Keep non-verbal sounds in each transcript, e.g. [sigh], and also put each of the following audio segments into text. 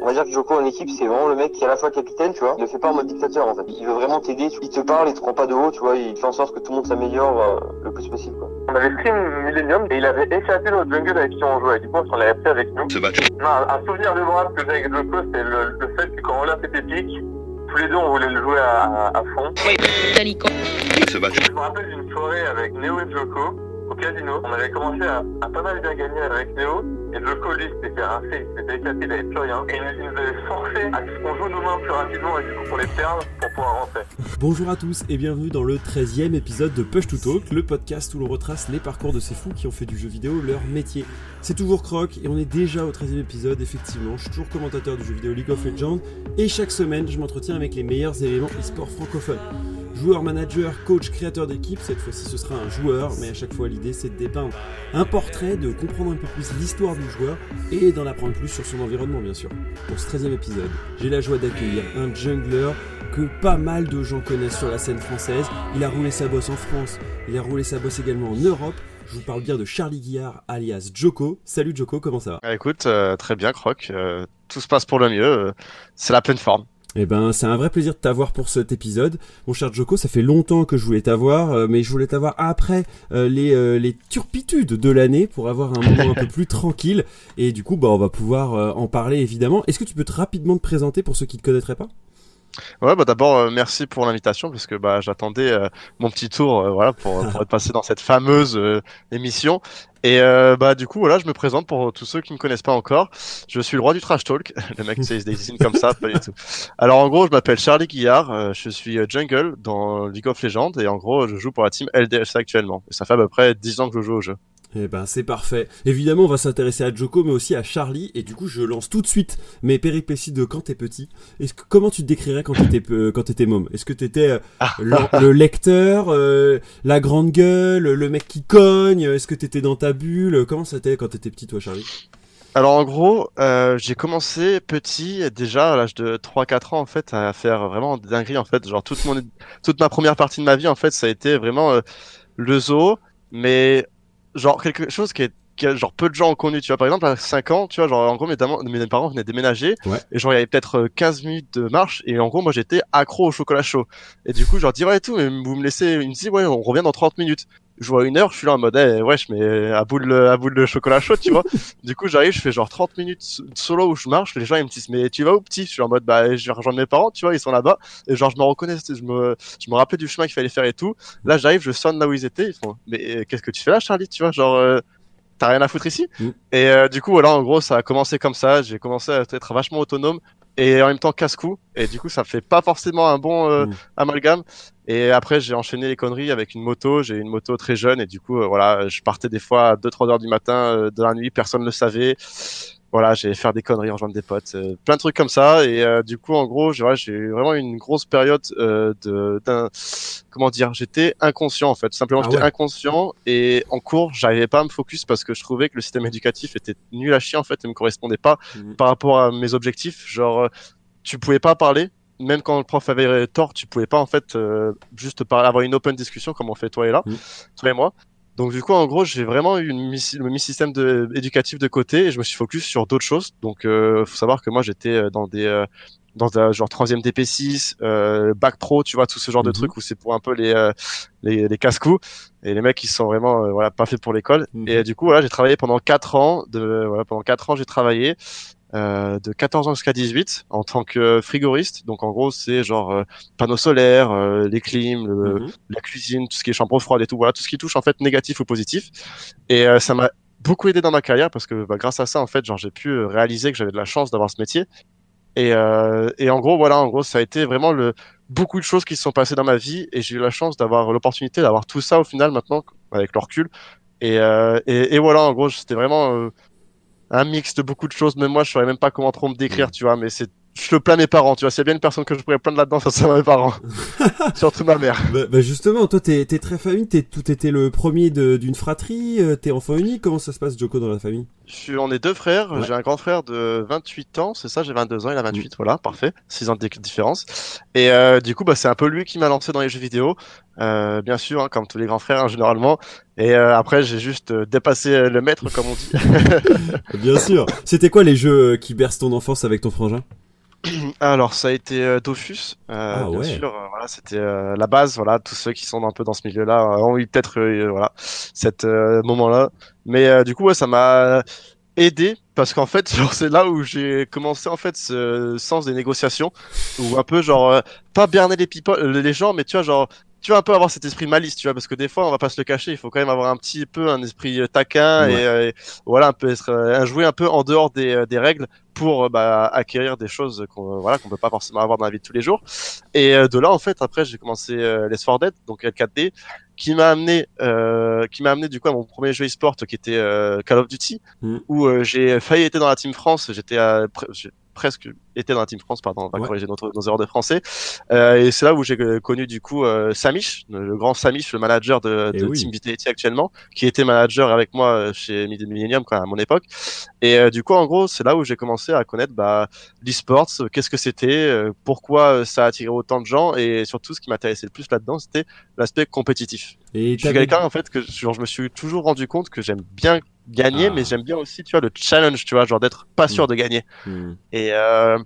On va dire que Joko en équipe, c'est vraiment le mec qui est à la fois capitaine, tu vois. Il le fait pas en mode dictateur, en fait. Il veut vraiment t'aider. Il te parle, il te prend pas de haut, tu vois. Il fait en sorte que tout le monde s'améliore euh, le plus possible, quoi. On avait pris Millennium et il avait éclaté notre jungle avec qui on jouait. Du coup, on l'avait pris avec nous. Non, un souvenir mémorable que j'ai avec Joko, c'est le, le fait que quand on l'a fait épique, tous les deux, on voulait le jouer à, à, à fond. Dalico. Je me rappelle d'une soirée avec Neo et Joko au casino. On avait commencé à, à pas mal bien gagner avec Neo. Et Joko, lui, s'était rincé, il s'était éclaté, il avait plus rien. Et il, nous- avait forcé à ce qu'on joue nos mains plus rapidement et du coup pour les perdre pour pouvoir rentrer. Bonjour à tous et bienvenue dans le 13e épisode de Push to Talk, le podcast où l'on retrace les parcours de ces fous qui ont fait du jeu vidéo leur métier. C'est toujours Croc et on est déjà au 13e épisode, effectivement. Je suis toujours commentateur du jeu vidéo League of Legends et chaque semaine je m'entretiens avec les meilleurs éléments e-sport francophones. Joueur, manager, coach, créateur d'équipe, cette fois-ci ce sera un joueur, mais à chaque fois l'idée c'est de dépeindre un portrait, de comprendre un peu plus l'histoire du et d'en apprendre plus sur son environnement bien sûr. Pour ce 13e épisode, j'ai la joie d'accueillir un jungler que pas mal de gens connaissent sur la scène française. Il a roulé sa bosse en France, il a roulé sa bosse également en Europe. Je vous parle bien de Charlie Guillard, alias Joko. Salut Joko, comment ça va? Écoute, euh, très bien, Croc. euh, tout se passe pour le mieux. euh, c'est la pleine forme. Eh ben, c'est un vrai plaisir de t'avoir pour cet épisode. Mon cher Joko, ça fait longtemps que je voulais t'avoir, euh, mais je voulais t'avoir après euh, les, euh, les turpitudes de l'année pour avoir un moment un peu plus tranquille. Et du coup, bah, on va pouvoir en parler évidemment. Est-ce que tu peux te rapidement te présenter pour ceux qui ne te connaîtraient pas? Ouais, bah d'abord euh, merci pour l'invitation parce que bah j'attendais euh, mon petit tour, euh, voilà, pour, pour être passé dans cette fameuse euh, émission. Et euh, bah du coup voilà, je me présente pour tous ceux qui me connaissent pas encore. Je suis le roi du trash talk. [laughs] le mec c'est se désigne comme ça, pas du tout. Alors en gros, je m'appelle Charlie Guillard. euh, je suis jungle dans League of Legends et en gros, je joue pour la team LDLC actuellement. Et ça fait à peu près 10 ans que je joue au jeu. Eh ben c'est parfait. Évidemment, on va s'intéresser à Joko, mais aussi à Charlie. Et du coup, je lance tout de suite mes péripéties de quand t'es petit. Est-ce que comment tu te décrirais quand t'étais peu- quand t'étais môme? Est-ce que t'étais euh, le, le lecteur, euh, la grande gueule, le mec qui cogne? Est-ce que t'étais dans ta bulle? Comment c'était quand t'étais petit, toi, Charlie? Alors en gros, euh, j'ai commencé petit, déjà à l'âge de 3-4 ans en fait, à faire vraiment des dingueries en fait. Genre toute mon, toute ma première partie de ma vie en fait, ça a été vraiment euh, le zoo, mais genre quelque chose qui est que genre peu de gens ont connu, tu vois. Par exemple, à 5 ans, tu vois, genre en gros mes, mes parents venaient déménager Ouais. et genre il y avait peut-être euh, 15 minutes de marche et en gros moi j'étais accro au chocolat chaud. Et du coup, je leur dis ouais et tout, mais vous me laissez, ils me disent ouais, on revient dans 30 minutes. Je vois une heure, je suis là en mode eh, wesh mais à boule à boule de chocolat chaud, tu vois. [laughs] Du coup, j'arrive, je fais genre 30 minutes solo où je marche. Les gens, ils me disent, mais tu vas où, petit? Je suis en mode, bah, je vais rejoindre mes parents, tu vois, ils sont là-bas. Et genre, je me reconnais, je me, je me rappelais du chemin qu'il fallait faire et tout. Là, j'arrive, je sonne là où ils étaient. Ils font, mais euh, qu'est-ce que tu fais là, Charlie? Tu vois, genre, euh, t'as rien à foutre ici? Mm. Et euh, du coup, voilà, en gros, ça a commencé comme ça. J'ai commencé à être vachement autonome et en même temps casse-cou. Et du coup, ça fait pas forcément un bon euh, Mm. amalgame. Et après, j'ai enchaîné les conneries avec une moto. J'ai une moto très jeune et du coup, euh, voilà, je partais des fois à 2-3 heures du matin euh, de la nuit, personne ne le savait. Voilà, j'ai faire des conneries, rejoindre des potes, euh, plein de trucs comme ça. Et euh, du coup, en gros, j'ai eu vraiment une grosse période euh, de, d'un, comment dire, j'étais inconscient en fait. Simplement, Ah j'étais ouais. inconscient et en cours, j'arrivais pas à me focus parce que je trouvais que le système éducatif était nul à chier en fait et me correspondait pas Mhm. par rapport à mes objectifs. Genre, euh, tu pouvais pas parler. Même quand le prof avait tort, tu pouvais pas en fait euh, juste parler, avoir une open discussion comme on fait toi et là, Mhm. toi et moi. Donc du coup, en gros, j'ai vraiment eu une mis- le mi-système de, éducatif de côté et je me suis focus sur d'autres choses. Donc, euh, faut savoir que moi, j'étais euh, dans des euh, dans un genre troisième DP6, euh, bac pro, tu vois, tout ce genre de Mhm. trucs où c'est pour un peu les euh, les, les casse-coups et les mecs qui sont vraiment euh, voilà pas faits pour l'école. Mhm. Et euh, du coup, voilà, j'ai travaillé pendant quatre ans. De voilà, pendant quatre ans, j'ai travaillé euh, de 14 ans jusqu'à 18 en tant que frigoriste. Donc en gros, c'est genre euh, panneaux solaires, euh, les clims, le, Mhm. la cuisine, tout ce qui est chambre froide et tout, voilà, tout ce qui touche en fait négatif ou positif. Et euh, ça m'a beaucoup aidé dans ma carrière parce que bah, grâce à ça, en fait, genre j'ai pu euh, réaliser que j'avais de la chance d'avoir ce métier. Et, euh, et en gros, voilà, en gros, ça a été vraiment le beaucoup de choses qui se sont passées dans ma vie et j'ai eu la chance d'avoir l'opportunité d'avoir tout ça au final maintenant avec le recul. Et, euh, et, et voilà, en gros, c'était vraiment euh, un mix de beaucoup de choses. Même moi, je saurais même pas comment trop me décrire, tu vois, mais c'est je le plains mes parents, tu vois. S'il y a bien une personne que je pourrais plaindre là-dedans, ça serait mes parents. [laughs] Surtout ma mère. Bah, bah justement, toi, t'es es très famille, t'es tout été le premier d'une fratrie, euh, t'es enfant unique. Comment ça se passe, Joko, dans la famille? Je suis, on est deux frères. J'ai un grand frère de 28 ans, c'est ça. J'ai 22 ans, il a 28, mm. voilà, parfait. 6 ans de différence. Et euh, du coup, bah, c'est un peu lui qui m'a lancé dans les jeux vidéo. Euh, bien sûr, hein, comme tous les grands frères hein, généralement. Et euh, après, j'ai juste euh, dépassé le maître, comme on dit. [laughs] bien sûr. C'était quoi les jeux qui bercent ton enfance avec ton frangin? [clears throat] alors ça a été euh, Dofus, euh, ah, bien sûr. Euh, voilà, c'était la base. Voilà, tous ceux qui sont un peu dans ce milieu-là ont eu peut-être voilà cet moment-là. Mais du coup, ouais, ça m'a aidé parce qu'en fait, [laughs] genre c'est là où j'ai commencé en fait ce sens des négociations, ou un peu genre pas berner les people, les gens, mais tu vois genre tu vas un peu avoir cet esprit malice, tu vois, parce que des fois, on va pas se le cacher, il faut quand même avoir un petit peu un esprit taquin et, voilà, un peu être, un jouer un peu en dehors des, des règles pour euh, bah, acquérir des choses qu'on voilà qu'on peut pas forcément avoir dans la vie de tous les jours. Et euh, de là en fait après j'ai commencé euh, les 4 Dead donc L4D qui m'a amené euh, qui m'a amené du coup à mon premier jeu e-sport qui était Call of Duty mm. où j'ai failli être dans la team France, j'étais presque était dans la Team France, pardon, on va corriger nos, nos, erreurs de français. Euh, et c'est là où j'ai connu du coup euh, Samish, le grand Samish, le manager de, eh Team Vitality actuellement, qui était manager avec moi euh, chez Millennium quand à mon époque. Et euh, du coup, en gros, c'est là où j'ai commencé à connaître bah, l'e-sports, qu'est-ce que c'était, pourquoi ça a attiré autant de gens, et surtout ce qui m'intéressait le plus là-dedans, c'était l'aspect compétitif. Et je suis quelqu'un en fait que genre, je me suis toujours rendu compte que j'aime bien gagner, mais ah. j'aime bien aussi, tu vois, le challenge, tu vois, genre d'être pas sûr mm. de gagner. Mm. Et euh,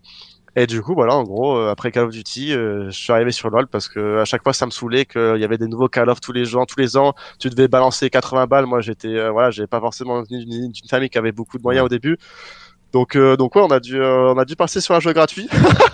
et du coup, voilà, en gros, euh, après Call of Duty, euh, je suis arrivé sur LoL parce que à chaque fois, ça me saoulait qu'il y avait des nouveaux Call of tous les ans, tous les ans. Tu devais balancer 80 balles. Moi, j'étais, euh, voilà, j'avais pas forcément venu d'une famille qui avait beaucoup de moyens au début. Donc, donc ouais, on a dû, on a dû passer sur un jeu gratuit.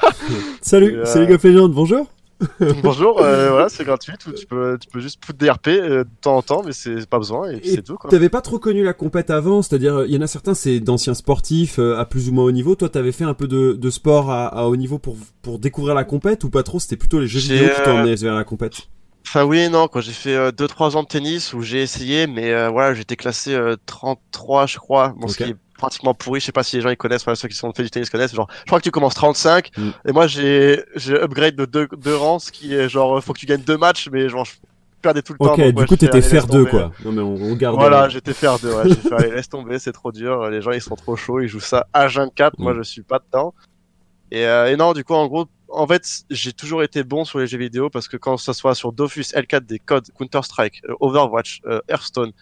[laughs] Salut, c'est les gars bonjour. [laughs] Bonjour, euh, [laughs] voilà, c'est gratuit. Tu peux, tu peux juste foutre des RP euh, de temps en temps, mais c'est pas besoin et, c'est tout. T'avais pas trop connu la compète avant, c'est-à-dire il y en a certains c'est d'anciens sportifs euh, à plus ou moins haut niveau. Toi, t'avais fait un peu de, de sport à, à, haut niveau pour pour découvrir la compète ou pas trop C'était plutôt les jeux vidéo qui t'emmenaient vers la compète? Enfin oui non, quand j'ai fait 2-3 ans de tennis où j'ai essayé, mais voilà, j'étais classé 33 je crois, bon, ce qui est pratiquement pourri. Je sais pas si les gens ils connaissent, enfin, ceux qui sont fait du tennis connaissent. Genre, je crois que tu commences 35 mm. et moi j'ai j'ai upgrade de deux, deux rangs, ce qui est genre faut que tu gagnes deux matchs, mais genre je perdais tout le temps. Ok, du coup t'étais faire deux quoi. Non mais on, on garde. Voilà, j'étais faire deux. Ouais, j'ai fait allez, laisse tomber, c'est trop dur. Les gens ils sont trop chauds, ils jouent ça à 24 Moi mm. je suis pas dedans. Et, euh, et non, du coup en gros en fait, j'ai toujours été bon sur les jeux vidéo parce que quand ça soit sur Dofus, L4, des codes, Counter Strike, euh, Overwatch, euh, Hearthstone,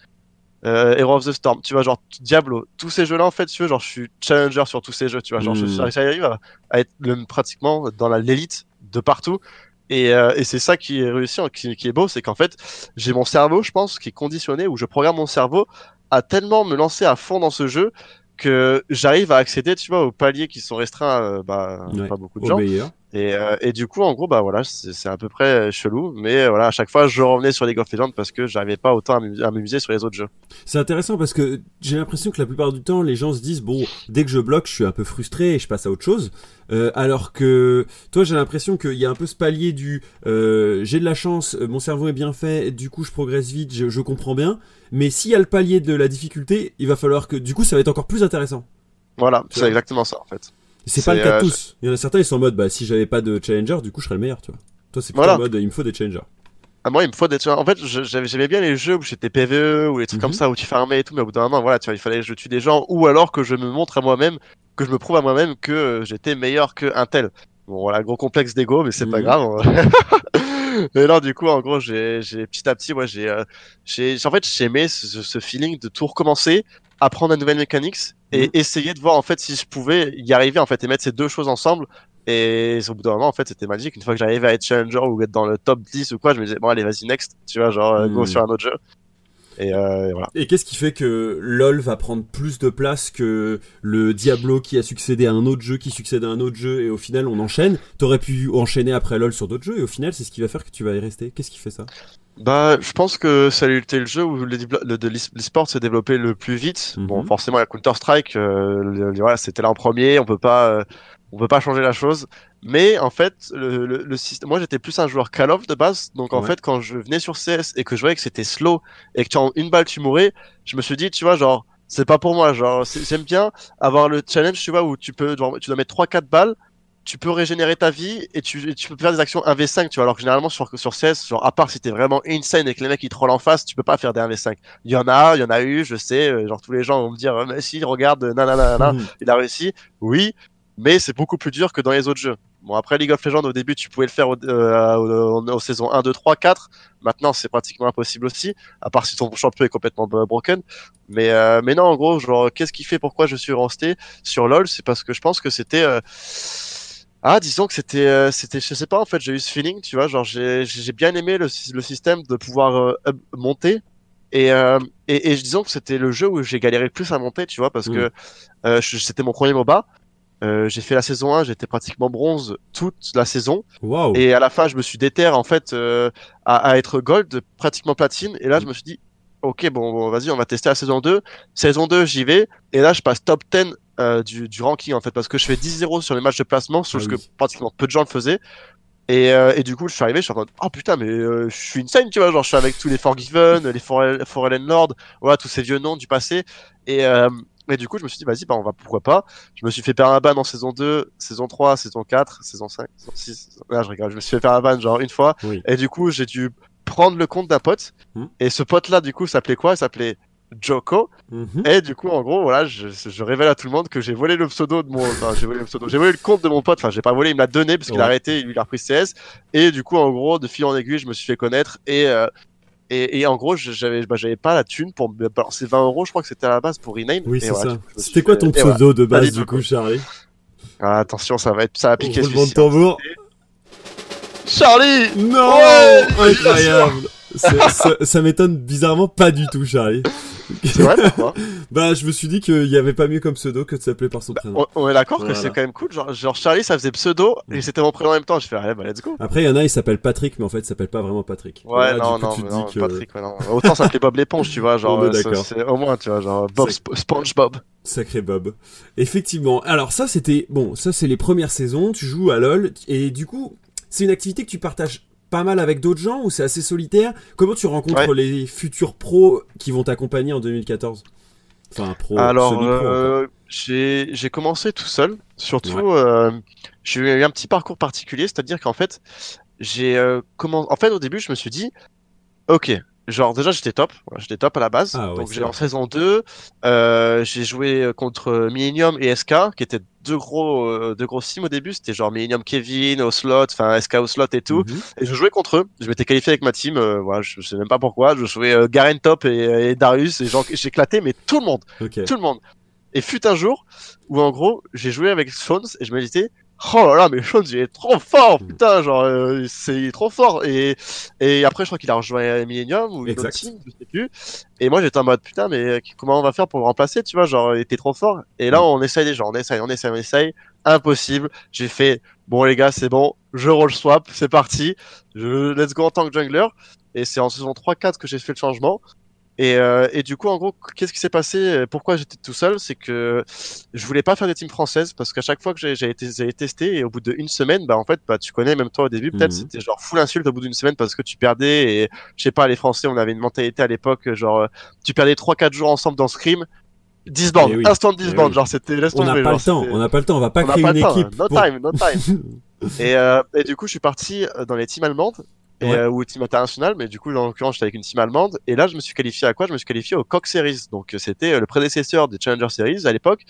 euh, Hero of the Storm, tu vois, genre Diablo, tous ces jeux-là, en fait, tu vois, genre, je suis challenger sur tous ces jeux, tu vois, genre, mm. j'arrive à, à, être le, pratiquement dans l'élite de partout. Et, euh, et c'est ça qui est réussi, qui, qui est beau, c'est qu'en fait, j'ai mon cerveau, je pense, qui est conditionné, où je programme mon cerveau à tellement me lancer à fond dans ce jeu que j'arrive à accéder, tu vois, aux paliers qui sont restreints, euh, bah, pas beaucoup de gens. Et, euh, et du coup, en gros, bah voilà, c'est à peu près chelou, mais voilà, à chaque fois, je revenais sur League of Legends parce que j'arrivais pas autant à m'amuser sur les autres jeux. C'est intéressant parce que j'ai l'impression que la plupart du temps, les gens se disent bon, dès que je bloque, je suis un peu frustré et je passe à autre chose. Euh, alors que toi, j'ai l'impression qu'il y a un peu ce palier du euh, j'ai de la chance, mon cerveau est bien fait, du coup, je progresse vite, je, je comprends bien. Mais s'il y a le palier de la difficulté, il va falloir que du coup, ça va être encore plus intéressant. Voilà, c'est exactement ça en fait. C'est pas le cas de tous. Il y en a certains, ils sont en mode, bah, si j'avais pas de challenger, du coup, je serais le meilleur, tu vois. Toi, c'est plutôt en mode, il me faut des challengers. Ah, moi, il me faut des En fait, j'aimais bien les jeux où j'étais PVE ou les trucs comme mhm. ça où tu farmais et tout, mais au bout d'un moment, voilà, tu vois, il fallait que je tue des gens ou alors que je me montre à moi-même, que je me prouve à moi-même que euh, j'étais meilleur qu'un tel. Bon, voilà, gros complexe d'ego, mais c'est pas mhm. grave. [laughs] et là, du coup, en gros, j'ai petit à petit, moi, j'ai, euh, j'ai, en fait, j'aimais ce, ce feeling de tout recommencer, apprendre la nouvelle mécanique et mhm. essayer de voir en fait si je pouvais y arriver en fait et mettre ces deux choses ensemble et au bout d'un moment en fait c'était magique une fois que j'arrivais à être challenger ou être dans le top 10 ou quoi je me disais bon allez vas-y next tu vois genre go mhm. sur un autre jeu et, euh, et, voilà. Et qu'est-ce qui fait que LoL va prendre plus de place que le Diablo qui a succédé à un autre jeu qui succède à un autre jeu et au final on enchaîne? T'aurais pu enchaîner après LoL sur d'autres jeux et au final c'est ce qui va faire que tu vas y rester. Qu'est-ce qui fait ça? Bah, je pense que ça a été le jeu où l'e-sport s'est développé le plus vite. Bon, mhm. forcément, la Counter Strike, euh, voilà, c'était là en premier. On peut pas, euh, on peut pas changer la chose. Mais en fait, le, le, système, moi, j'étais plus un joueur Call of de base. Donc, en fait, quand je venais sur CS et que je voyais que c'était slow et que tu en une balle tu mourais, je me suis dit, tu vois, genre, c'est pas pour moi. Genre, j'aime bien avoir le challenge, tu vois, où tu peux, tu dois mettre trois, quatre balles tu peux régénérer ta vie et tu, tu peux faire des actions 1v5, tu vois, alors que généralement sur, sur CS, genre, à part si t'es vraiment insane et que les mecs ils te rollent en face, tu peux pas faire des 1v5. Il y en a, il y en a eu, je sais, euh, genre tous les gens vont me dire, mais si, regarde, nanana, Mhm. il a réussi. Oui, mais c'est beaucoup plus dur que dans les autres jeux. Bon, après League of Legends, au début, tu pouvais le faire au, euh, au- aux saisons 1, 2, 3, 4. Maintenant, c'est pratiquement impossible aussi, à part si ton champion est complètement broken. Mais, euh, mais non, en gros, genre, qu'est-ce qui fait pourquoi je suis resté sur LoL? C'est parce que je pense que c'était... euh, Ah, disons que c'était, euh, c'était, je sais pas, en fait, j'ai eu ce feeling, tu vois, genre, j'ai, j'ai bien aimé le, sy- le système de pouvoir euh, monter. Et, euh, et, et disons que c'était le jeu où j'ai galéré le plus à monter, tu vois, parce Mm. que euh, c'était mon premier MOBA. Euh, j'ai fait la saison 1, j'étais pratiquement bronze toute la saison. Waouh. Et à la fin, je me suis déterré en fait euh, à, à être gold, pratiquement platine. Et là, je me suis dit, ok, bon, bon, vas-y, on va tester la saison 2. Saison 2, j'y vais. Et là, je passe top 10 euh, du, du ranking en fait, parce que je fais 10-0 sur les matchs de placement, chose Ah oui. que pratiquement peu de gens le faisaient. Et, euh, et du coup, je suis arrivé, je suis en mode, oh putain, mais euh, je suis insane, tu vois, genre je suis avec tous les Forgiven, les Forel- Forellen Lord, voilà, tous ces vieux noms du passé. Et, euh, et du coup, je me suis dit, vas-y, bah, on va, pourquoi pas. Je me suis fait faire un ban en saison 2, saison 3, saison 4, saison 5, saison 6. Là, je rigole, je me suis fait faire un ban genre une fois. Oui. Et du coup, j'ai dû prendre le compte d'un pote. Hmm. Et ce pote-là, du coup, s'appelait quoi? Il s'appelait Joko. Mhm. Et du coup, en gros, voilà, je, je révèle à tout le monde que j'ai volé le pseudo de mon, enfin, j'ai volé le pseudo, j'ai volé le compte de mon pote. Enfin, j'ai pas volé, il me l'a donné parce qu'il Ouais. a arrêté, il a repris CS. Et du coup, en gros, de fil en aiguille, je me suis fait connaître et euh, et, et en gros, j'avais, bah, j'avais pas la thune pour me balancer 20 euros. Je crois que c'était à la base pour rename. Oui, c'est voilà, ça. C'était quoi ton voilà. pseudo de base Allez, du coup, Charlie Ah, attention, ça va être, ça va piquer Roulement de tambour. Charlie. Non Incroyable ça m'étonne bizarrement pas du tout, Charlie. C'est vrai pourquoi [laughs] Bah, je me suis dit qu'il y avait pas mieux comme pseudo que de s'appeler par son prénom. on, on est d'accord Voilà. que c'est quand même cool. Genre, genre Charlie, ça faisait pseudo et c'était mon prénom en même temps. Je fais, allez, bah let's go. Après, il y en a, il s'appelle Patrick, mais en fait, il s'appelle pas vraiment Patrick. Ouais, Là, non, du coup, non, tu te non, dis que... Patrick, ouais, non. Autant s'appeler Bob l'éponge, tu vois, [laughs] genre, euh, c'est- au moins, tu vois, genre Bob C'est- Sp- SpongeBob. Sacré Bob. Effectivement. Alors ça, c'était bon. Ça, c'est les premières saisons. Tu joues à LoL et du coup, c'est une activité que tu partages pas mal avec d'autres gens ou c'est assez solitaire? Comment tu rencontres Ouais. les futurs pros qui vont t'accompagner en 2014 Enfin, pro. Alors, euh, j'ai j'ai commencé tout seul. Surtout, Ouais. euh, j'ai eu un petit parcours particulier, c'est-à-dire qu'en fait, j'ai euh, comment En fait, au début, je me suis dit, ok, genre déjà j'étais top, j'étais top à la base. Ah ouais, Donc j'ai en saison 2, euh, j'ai joué contre Millennium et SK, qui étaient deux gros euh, deux gros teams au début. C'était genre Millennium Kevin, Oslot, enfin SK Oslot et tout. Mhm. Et je jouais contre eux. Je m'étais qualifié avec ma team. euh, voilà, je sais même pas pourquoi. Je jouais euh, Garen Top et, et Darius et genre j'éclatais mais tout le monde tout le monde. Et fut un jour où en gros j'ai joué avec Shones et je me disais oh là là mais Shones il est trop fort Mm. putain genre euh, c'est il est trop fort. Et et après je crois qu'il a rejoint Millennium ou une autre team je sais plus. Et moi j'étais en mode putain mais comment on va faire pour le remplacer tu vois genre il était trop fort. Et là Mm. on essaye déjà on essaye on essaye on essaye. Impossible. J'ai fait bon les gars c'est bon je roll swap c'est parti. Je let's go en tant que jungler. Et c'est en saison 3-4 que j'ai fait le changement et, euh, et du coup, en gros, qu'est-ce qui s'est passé Pourquoi j'étais tout seul? C'est que je voulais pas faire des teams françaises parce qu'à chaque fois que j'ai été, testé et au bout d'une semaine, bah en fait, bah tu connais même toi au début, peut-être Mhm. c'était genre full insulte au bout d'une semaine parce que tu perdais et je sais pas, les Français, on avait une mentalité à l'époque genre euh, tu perdais trois quatre jours ensemble dans Scream, 10 bandes, Eh oui. instant 10 Eh oui. genre c'était laisse On n'a tomber, pas le temps. On n'a pas le temps. On va pas créer pas une temps, équipe. No pour- time, no time. [laughs] et, euh, et du coup, je suis parti dans les teams allemandes. Et, Ouais. euh, ou team international, mais du coup, en l'occurrence, j'étais avec une team allemande. Et là, je me suis qualifié à quoi? Je me suis qualifié au Coq Series. Donc, euh, c'était euh, le prédécesseur des Challenger Series à l'époque.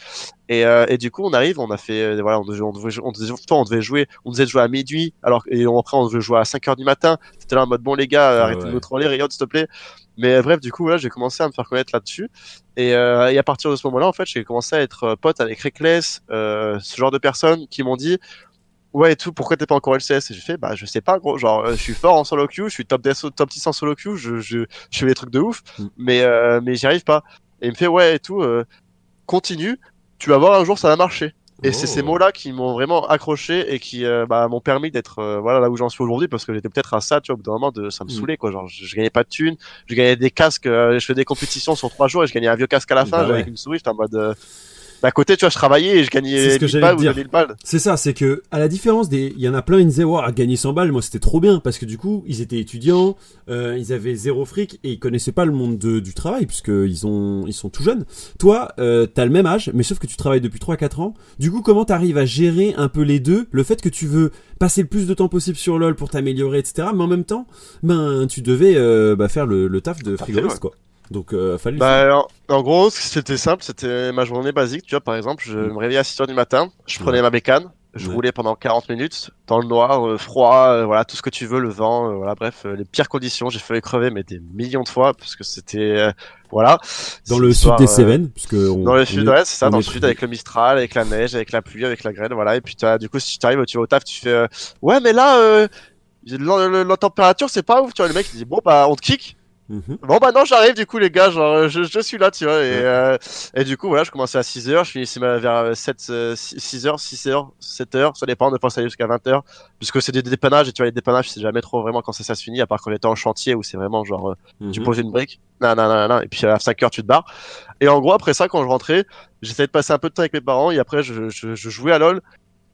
Et, euh, et du coup, on arrive, on a fait, euh, voilà, on devait, on devait, on devait, on devait jouer, on devait jouer à minuit. Alors, et on- après, on devait jouer à 5 heures du matin. C'était là en mode, bon, les gars, Ah arrêtez ouais. de nous troller, Riot, s'il te plaît. Mais euh, bref, du coup, là, j'ai commencé à me faire connaître là-dessus. Et, euh, et à partir de ce moment-là, en fait, j'ai commencé à être pote avec Reckless, euh, ce genre de personnes qui m'ont dit, ouais et tout pourquoi t'es pas encore LCS et j'ai fait bah je sais pas gros genre euh, je suis fort en solo queue je suis top 10 top 10 en solo queue je je je fais des trucs de ouf Mm. mais euh, mais j'y arrive pas et il me fait ouais et tout euh, continue tu vas voir un jour ça va marcher et c'est Oh. ces mots là qui m'ont vraiment accroché et qui euh, bah, m'ont permis d'être euh, voilà là où j'en suis aujourd'hui parce que j'étais peut-être à ça tu vois au bout d'un moment de ça me Mm. saoulait quoi genre je, je gagnais pas de thunes je gagnais des casques euh, je fais des compétitions sur trois jours et je gagnais un vieux casque à la fin Bah ouais. avec une souris j'étais en mode euh, à côté, tu vois, je travaillais et je gagnais C'est ce que 1000 j'allais balles ou dire. 2000 balles. C'est ça, c'est que à la différence des, il y en a plein, ils disaient à gagner 100 balles, moi c'était trop bien parce que du coup ils étaient étudiants, euh, ils avaient zéro fric et ils connaissaient pas le monde de- du travail puisque ils ont, ils sont tout jeunes. Toi, euh, t'as le même âge, mais sauf que tu travailles depuis 3-4 ans. Du coup, comment t'arrives à gérer un peu les deux, le fait que tu veux passer le plus de temps possible sur LoL pour t'améliorer, etc. Mais en même temps, ben tu devais euh, bah, faire le, le taf de frigoriste ouais. quoi. Donc euh, fallait. Bah, en, en gros, c'était simple, c'était ma journée basique, tu vois, par exemple, je me réveillais à 6 heures du matin, je prenais Ouais. ma bécane, je Ouais. roulais pendant 40 minutes, dans le noir, euh, froid, euh, voilà, tout ce que tu veux, le vent, euh, voilà, bref, les pires conditions, j'ai failli crever, mais des millions de fois, parce que c'était, euh, voilà. dans le sud des Cévennes, puisque on- Dans le on sud, est- ouais, c'est ça, dans le sud avec le Mistral, avec la neige, avec la pluie, avec la grêle, voilà. Et puis t'as, du coup, si tu arrives, tu vas au taf, tu fais, euh, ouais, mais là, euh, la, la- la température, c'est pas ouf, tu vois. Le mec, il dit, bon, bah, on te kick. Mhm. Bon, bah, non, j'arrive, du coup, les gars, genre, je, je suis là, tu vois. Et, euh, et du coup, voilà, je commençais à 6h, je finissais vers 7, 6h, 6h, 7h, ça dépend, on peut aller jusqu'à 20h. Puisque c'est des dépannages, et tu vois, les dépannages, c'est jamais trop vraiment quand ça, ça se finit, à part quand on était en chantier où c'est vraiment genre, euh, tu Mhm. poses une brique, nan, nan, nan, nan, et puis à 5 heures tu te barres. Et en gros après ça quand je rentrais, j'essayais de passer un peu de temps avec mes parents et après je, je, je jouais à LoL,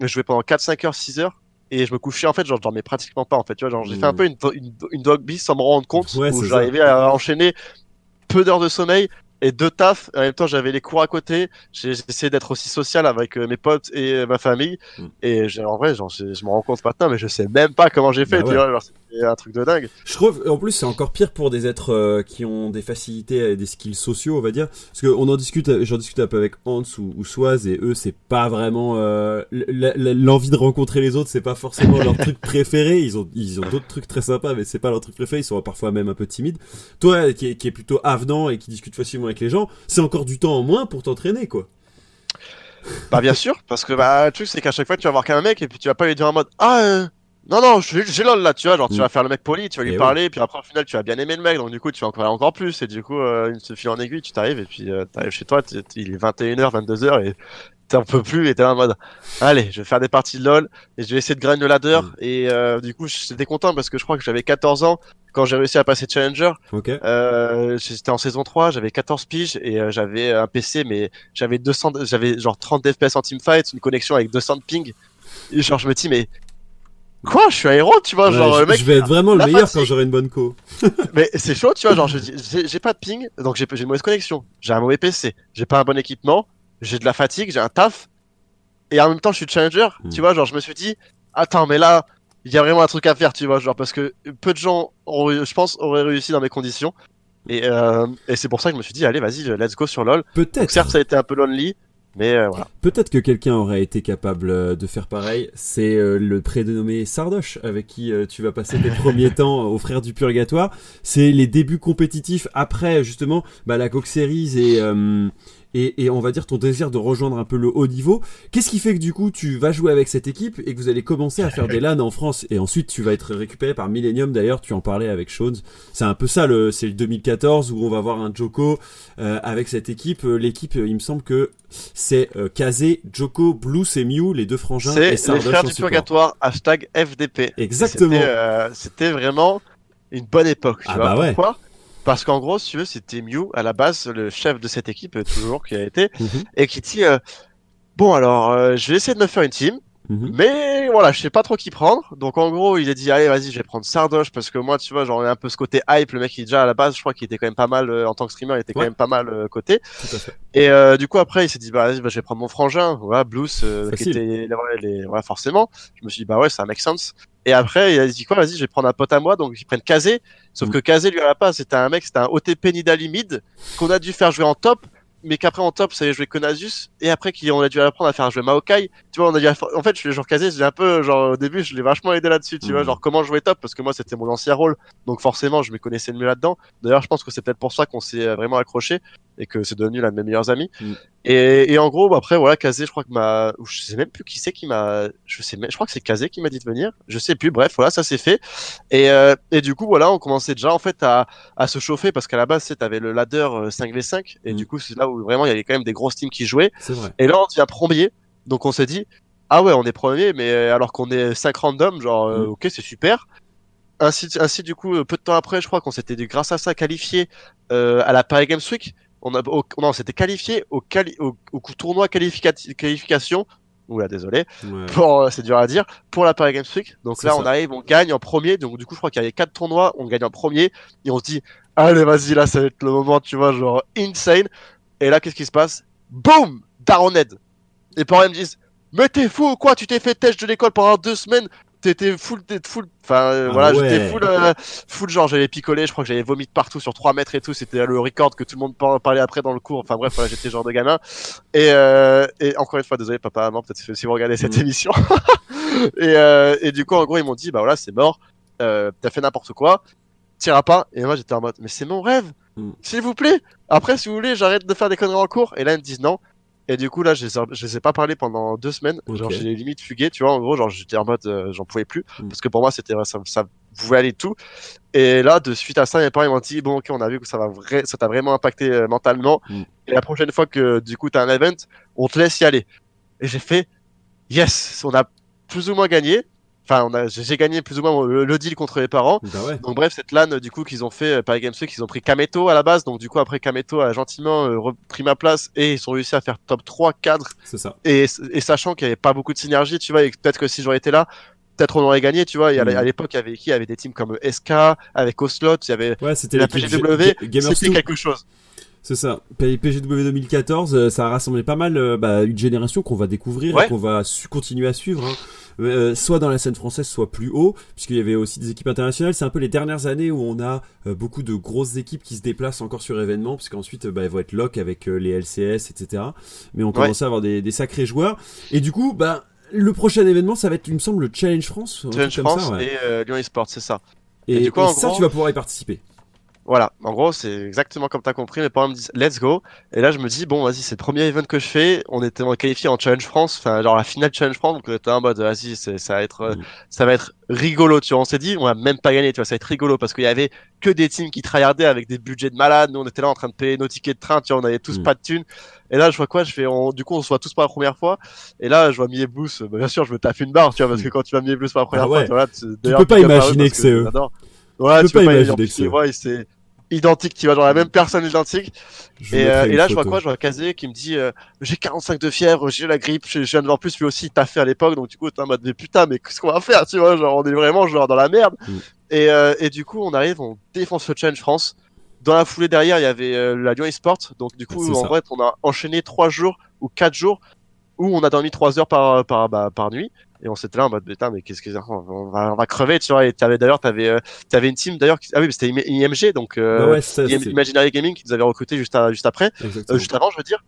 je jouais pendant 4, 5 heures, 6 heures et je me couchais en fait, genre je dormais pratiquement pas en fait, tu vois, genre j'ai fait un Mhm. peu une, une, une dog beast sans me rendre compte Ouais, où j'arrivais à enchaîner peu d'heures de sommeil et deux tafs, et en même temps j'avais les cours à côté, j'ai essayé d'être aussi social avec euh, mes potes et euh, ma famille, Mm. et en vrai genre, je, je me rends compte maintenant, mais je sais même pas comment j'ai fait, Bah tu vois, genre c'était un truc de dingue. Je trouve, en plus, c'est encore pire pour des êtres euh, qui ont des facilités et des skills sociaux, on va dire. Parce que on en discute, j'en discute un peu avec Hans ou, ou Soaz, et eux, c'est pas vraiment euh, l'envie de rencontrer les autres, c'est pas forcément leur truc préféré. Ils ont, ils ont d'autres trucs très sympas, mais c'est pas leur truc préféré. Ils sont parfois même un peu timides. Toi, qui est, qui est plutôt avenant et qui discute facilement avec les gens, c'est encore du temps en moins pour t'entraîner, quoi. Bah bien sûr, parce que bah le truc c'est qu'à chaque fois tu vas voir qu'un mec et puis tu vas pas lui dire en mode ah euh, non non j'ai j'ai lol là tu vois genre tu Mm. vas faire le mec poli, tu vas lui Et parler puis après au final tu vas bien aimer le mec donc du coup tu vas encore encore plus et du coup euh, il se file en aiguille tu t'arrives et puis euh, t'arrives chez toi t'es- il est 21h 22h et t'en peux plus et t'es là en mode allez je vais faire des parties de lol et je vais essayer de grind le ladder Mm. et euh, du coup j'étais content parce que je crois que j'avais 14 ans quand j'ai réussi à passer challenger Ok. euh, j'étais en saison 3, j'avais 14 piges et euh, j'avais un PC mais j'avais 200 j'avais genre 30 FPS en teamfight, une connexion avec 200 de ping. Et genre je me dis mais quoi, je suis un héros, tu vois, Ouais, genre je, le mec je vais être vraiment le meilleur quand j'aurai une bonne co. [laughs] mais c'est chaud, tu vois, genre j'ai pas de ping, donc j'ai une mauvaise connexion, j'ai un mauvais PC, j'ai pas un bon équipement, j'ai de la fatigue, j'ai un taf et en même temps je suis challenger, Mm. tu vois, genre je me suis dit attends mais là il y a vraiment un truc à faire, tu vois, genre parce que peu de gens auraient, je pense auraient réussi dans mes conditions. Et, euh, et c'est pour ça que je me suis dit, allez, vas-y, let's go sur LoL. Peut-être. certes, ça a été un peu lonely, mais euh, voilà. Peut-être que quelqu'un aurait été capable euh, de faire pareil. C'est euh, le prédénommé Sardoche avec qui euh, tu vas passer tes [laughs] premiers temps au frère du purgatoire. C'est les débuts compétitifs après justement bah, la Coq Series et, et et on va dire ton désir de rejoindre un peu le haut niveau. Qu'est-ce qui fait que du coup tu vas jouer avec cette équipe et que vous allez commencer à faire des [laughs] LAN en France? Et ensuite tu vas être récupéré par Millennium d'ailleurs. Tu en parlais avec Shones. C'est un peu ça le c'est le 2014 où on va voir un Joko euh, avec cette équipe. Euh, L'équipe, euh, il me semble que c'est euh, Kazé, Joko, Blues et Mew, les deux frangins. C'est les frères du purgatoire, hashtag FDP. Exactement. C'était euh, c'était vraiment une bonne époque, tu Ah vois. bah ouais. Pourquoi? Parce qu'en gros, si tu veux, c'était Mew, à la base, le chef de cette équipe, toujours, qui a été, Mhm, et qui dit, euh, bon, alors, euh, je vais essayer de me faire une team, mhm. Mais voilà, je sais pas trop qui prendre. Donc en gros, il a dit allez, vas-y, je vais prendre Sardoche parce que moi, tu vois, on est un peu ce côté hype. Le mec, il est déjà à la base, je crois qu'il était quand même pas mal euh, en tant que streamer, il était quand même pas mal euh, coté. Et euh, du coup, après, il s'est dit bah, vas-y, bah, je vais prendre mon frangin, voilà, Blues, qui était ouais, les, voilà, forcément. Je me suis dit bah ouais, ça make sense. Et après, il a dit quoi, vas-y, je vais prendre un pote à moi, donc ils prennent Kazé. Sauf Mm. que Kazé, lui, à la base, c'était un mec, c'était un OTP Nidali mid qu'on a dû faire jouer en top. Mais qu'après en top, ça allait jouer que Nasus, et après qu'on a dû apprendre à faire jouer Maokai. Tu vois, on a dû, en fait, je suis genre Kazé, j'ai un peu, genre, au début, je l'ai vachement aidé là-dessus, tu Mhm. vois, genre comment jouer top, parce que moi, c'était mon ancien rôle. Donc forcément, je me connaissais le mieux là-dedans. D'ailleurs, je pense que c'est peut-être pour ça qu'on s'est euh, vraiment accroché et que c'est devenu l'un de mes meilleurs amis. Mm. Et, et en gros, bah, après, voilà, Kazé, je crois que m'a, je sais même plus qui c'est qui m'a, je sais même, je crois que c'est Kazé qui m'a dit de venir. Je sais plus. Bref, voilà, ça s'est fait. Et, euh, et du coup, voilà, on commençait déjà, en fait, à, à se chauffer parce qu'à la base, t'avais le ladder euh, 5v5 et Mm. du coup, c'est là où vraiment il y avait quand même des grosses teams qui jouaient. Vrai. Et là, on devient premier. Donc, on s'est dit, ah ouais, on est premier, mais alors qu'on est 5 random, genre, euh, Mm. ok, c'est super. Ainsi, ainsi, du coup, euh, peu de temps après, je crois qu'on s'était, grâce à ça, qualifié euh, à la Paris Games Week. on a, au- non, c'était qualifié au, quali- au, au tournoi qualificati- qualification. Oula, désolé. Ouais. Pour, euh, c'est dur à dire. Pour la Paris Games Week. Donc là, ça. on arrive, on gagne en premier. Donc du coup, je crois qu'il y avait quatre tournois. On gagne en premier. Et on se dit, allez, vas-y, là, ça va être le moment, tu vois, genre insane. Et là, qu'est-ce qui se passe? Boum Daroned. Les parents ils me disent, mais t'es fou ou quoi? Tu t'es fait têche de l'école pendant deux semaines. T'étais full, full. Enfin, euh, Ah voilà, ouais. j'étais full, euh, full genre, j'avais picolé. Je crois que j'avais vomi de partout sur 3 mètres et tout. C'était le record que tout le monde par- parlait après dans le cours. Enfin bref, voilà, j'étais genre de gamin. Et, euh, et encore une fois, désolé papa, maman, peut-être si vous regardez cette Mhm. émission. [laughs] et, euh, et du coup, en gros, ils m'ont dit, bah voilà, c'est mort. Euh, T'as fait n'importe quoi. T'iras pas. Et moi, j'étais en mode, mais c'est mon rêve. Mhm. S'il vous plaît. Après, si vous voulez, j'arrête de faire des conneries en cours. Et là, ils me disent non. Et du coup, là, je les ai, je les ai pas parlé pendant deux semaines. Genre, Ok. j'ai limite fugué, tu vois. En gros, genre, j'étais en mode, euh, j'en pouvais plus. Mhm. Parce que pour moi, c'était, ça, ça pouvait aller tout. Et là, de suite à ça, mes parents m'ont dit, bon, ok, on a vu que ça va vrai, ça t'a vraiment impacté euh, mentalement. Mhm. Et la prochaine fois que, du coup, t'as un event, on te laisse y aller. Et j'ai fait, yes, on a plus ou moins gagné. Enfin, on a, j'ai gagné plus ou moins le, le deal contre les parents. Bah ouais. Donc bref, cette LAN du coup qu'ils ont fait euh, Paris Games Week, ils ont pris Kameto à la base. Donc du coup après Kameto a gentiment euh, repris ma place et ils ont réussi à faire top 3 cadres C'est ça. et, et sachant qu'il n'y avait pas beaucoup de synergie, tu vois, et peut-être que si j'aurais été là, peut-être on aurait gagné, tu vois. Et à l'époque, il y avait qui? Il y avait des teams comme SK, avec Oslot, il y avait Ouais, c'était la PGW, c'était 2. quelque chose. C'est ça. PGW 2014, euh, ça a rassemblé pas mal euh, bah, une génération qu'on va découvrir Ouais. et qu'on va continuer à suivre. hein. Euh, soit dans la scène française, soit plus haut, puisqu'il y avait aussi des équipes internationales. C'est un peu les dernières années où on a euh, beaucoup de grosses équipes qui se déplacent encore sur événements, puisqu'ensuite bah, elles vont être lock avec euh, les LCS, etc. Mais on commence à avoir des, des sacrés joueurs. Et du coup, bah, le prochain événement, ça va être, il me semble, le Challenge France. Challenge France ça, ouais. et Lyon Esports, c'est ça. Et, et du coup, et en ça, gros- tu vas pouvoir y participer. Voilà, en gros, c'est exactement comme t'as compris. Mes parents me disent let's go. Et là, je me dis bon, vas-y, c'est le premier event que je fais. On était qualifié en Challenge France, enfin genre la finale Challenge France. Donc on était en mode vas-y, ça va être, euh, Mm. ça va être rigolo. Tu vois, on s'est dit on va même pas gagner. Tu vois, ça va être rigolo parce qu'il y avait que des teams qui tryhardaient avec des budgets de malades. Nous, on était là en train de payer nos tickets de train. Tu vois, on avait tous Mm. pas de thunes. Et là, je vois quoi? Je fais, on- du coup, on se voit tous pour la première fois. Et là, je vois Mie Blues. Bah, bien sûr, je me tape une barre, tu vois, parce que quand tu vas Mie Blues pour la première Ah ouais. fois, tu vois, tu, d'ailleurs, peux pas imaginer que c'est eux. Ouais, Tu tu peux pas imaginer que c'est identique, tu vois, genre la même personne identique. Et, euh, et là, je vois quoi? Je vois Kazé qui me dit euh, j'ai 45 de fièvre, j'ai la grippe, je je viens de voir plus lui aussi t'as fait à l'époque, donc du coup t'es en mode mais putain, mais qu'est-ce qu'on va faire, tu vois Genre on est vraiment genre dans la merde. Mm. Et, euh, et du coup on arrive, on défonce le Challenge France. Dans la foulée derrière, il y avait euh, la Lyon Esport, donc du coup en ça. vrai on a enchaîné trois jours ou quatre jours où on a dormi trois heures par par bah, par nuit. Et on s'était là en mode putain mais qu'est-ce que on va on va crever tu vois et t'avais d'ailleurs t'avais euh, t'avais une team d'ailleurs qui... ah oui mais c'était IMG donc euh, ouais, ça, IM- c'est- Imaginary Gaming qui nous avait recruté juste à- juste après euh, juste avant, je veux dire.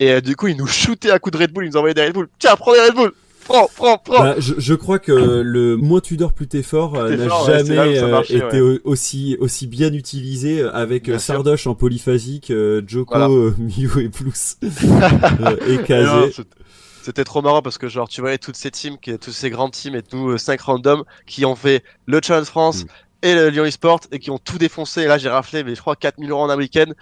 Et euh, du coup, ils nous [laughs] shootaient à coups de Red Bull, ils nous envoyaient des Red Bull. Tiens, prends des Red Bull Prends, prends, prends Bah, je, je crois que le moins tu dors plus t'es fort euh, n'a ouais, là jamais euh, été au- aussi aussi bien utilisé avec Bien euh, sûr. Sardoche en polyphasique, Joko, Voilà. Miyu et Plus [laughs] et Kazé. C'était trop marrant parce que genre tu voyais toutes ces teams, qui, tous ces grands teams et nous 5 randoms qui ont fait le Challenge France Mm. et le Lyon eSport et qui ont tout défoncé. Et là j'ai raflé mais je crois 4000 euros en un week-end.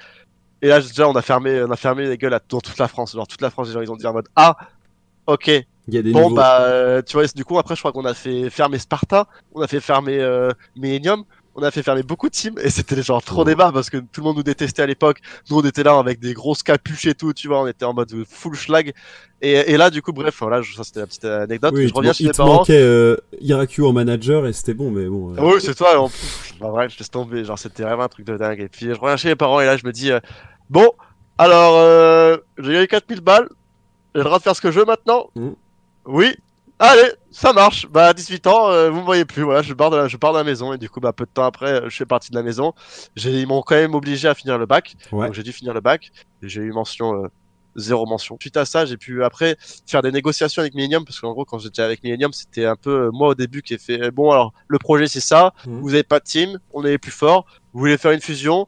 Et là déjà on a fermé on a fermé les gueules à, dans toute la France. Genre toute la France les gens ils ont dit en mode ah ok Il y a des Bon bah euh, tu vois du coup après je crois qu'on a fait fermer Sparta, on a fait fermer euh, Millennium, on a fait fermer beaucoup de teams et c'était genre trop débat parce que tout le monde nous détestait à l'époque. Nous on était là avec des grosses capuches et tout, tu vois, on était en mode full schlag. Et, et là du coup bref voilà, ça c'était la petite anecdote. oui, je reviens chez il mes parents. manquait euh, en manager et c'était bon, mais bon. euh, Oui c'est toi. En bah, bref je laisse tomber, genre c'était vraiment un truc de dingue. Et puis je reviens chez mes parents et là je me dis euh, bon alors j'ai gagné 4000 balles, j'ai le droit de faire ce que je veux maintenant. Mhm. Oui. Allez, ça marche. Bah, à 18 ans, euh, vous me voyez plus. Voilà, je pars de la, je pars de la maison et du coup, bah, peu de temps après, je fais partie de la maison. J'ai, ils m'ont quand même obligé à finir le bac. Ouais. Donc j'ai dû finir le bac. J'ai eu mention euh, zéro mention. Suite à ça, j'ai pu après faire des négociations avec Millennium parce qu'en gros, quand j'étais avec Millennium, c'était un peu euh, moi au début qui ai fait euh, bon alors le projet c'est ça. Mhm. Vous avez pas de team, on est les plus forts. Vous voulez faire une fusion?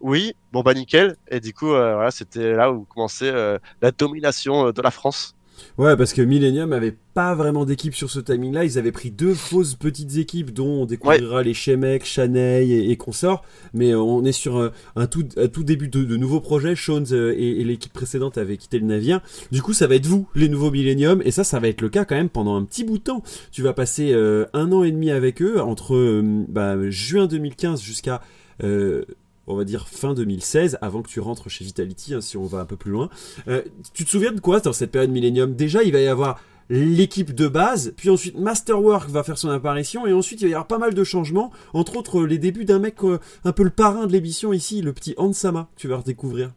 Oui. Bon bah nickel. Et du coup, euh, voilà, c'était là où commençait euh, la domination de la France. Ouais, parce que Millennium avait pas vraiment d'équipe sur ce timing-là. Ils avaient pris deux fausses petites équipes dont on découvrira les Shemek, Chaney et, et consorts. Mais euh, on est sur un, un tout, un tout début de, de nouveaux projets. Shones euh, et, et l'équipe précédente avaient quitté le navire. Du coup, ça va être vous, les nouveaux Millennium. Et ça, ça va être le cas quand même pendant un petit bout de temps. Tu vas passer euh, un an et demi avec eux, entre euh, bah, juin 2015 jusqu'à... euh, on va dire fin 2016, avant que tu rentres chez Vitality, hein, si on va un peu plus loin. Euh, tu te souviens de quoi dans cette période Millennium Déjà, il va y avoir l'équipe de base, puis ensuite Masterwork va faire son apparition, et ensuite il va y avoir pas mal de changements, entre autres les débuts d'un mec euh, un peu le parrain de l'émission ici, le petit Hansama, tu vas redécouvrir.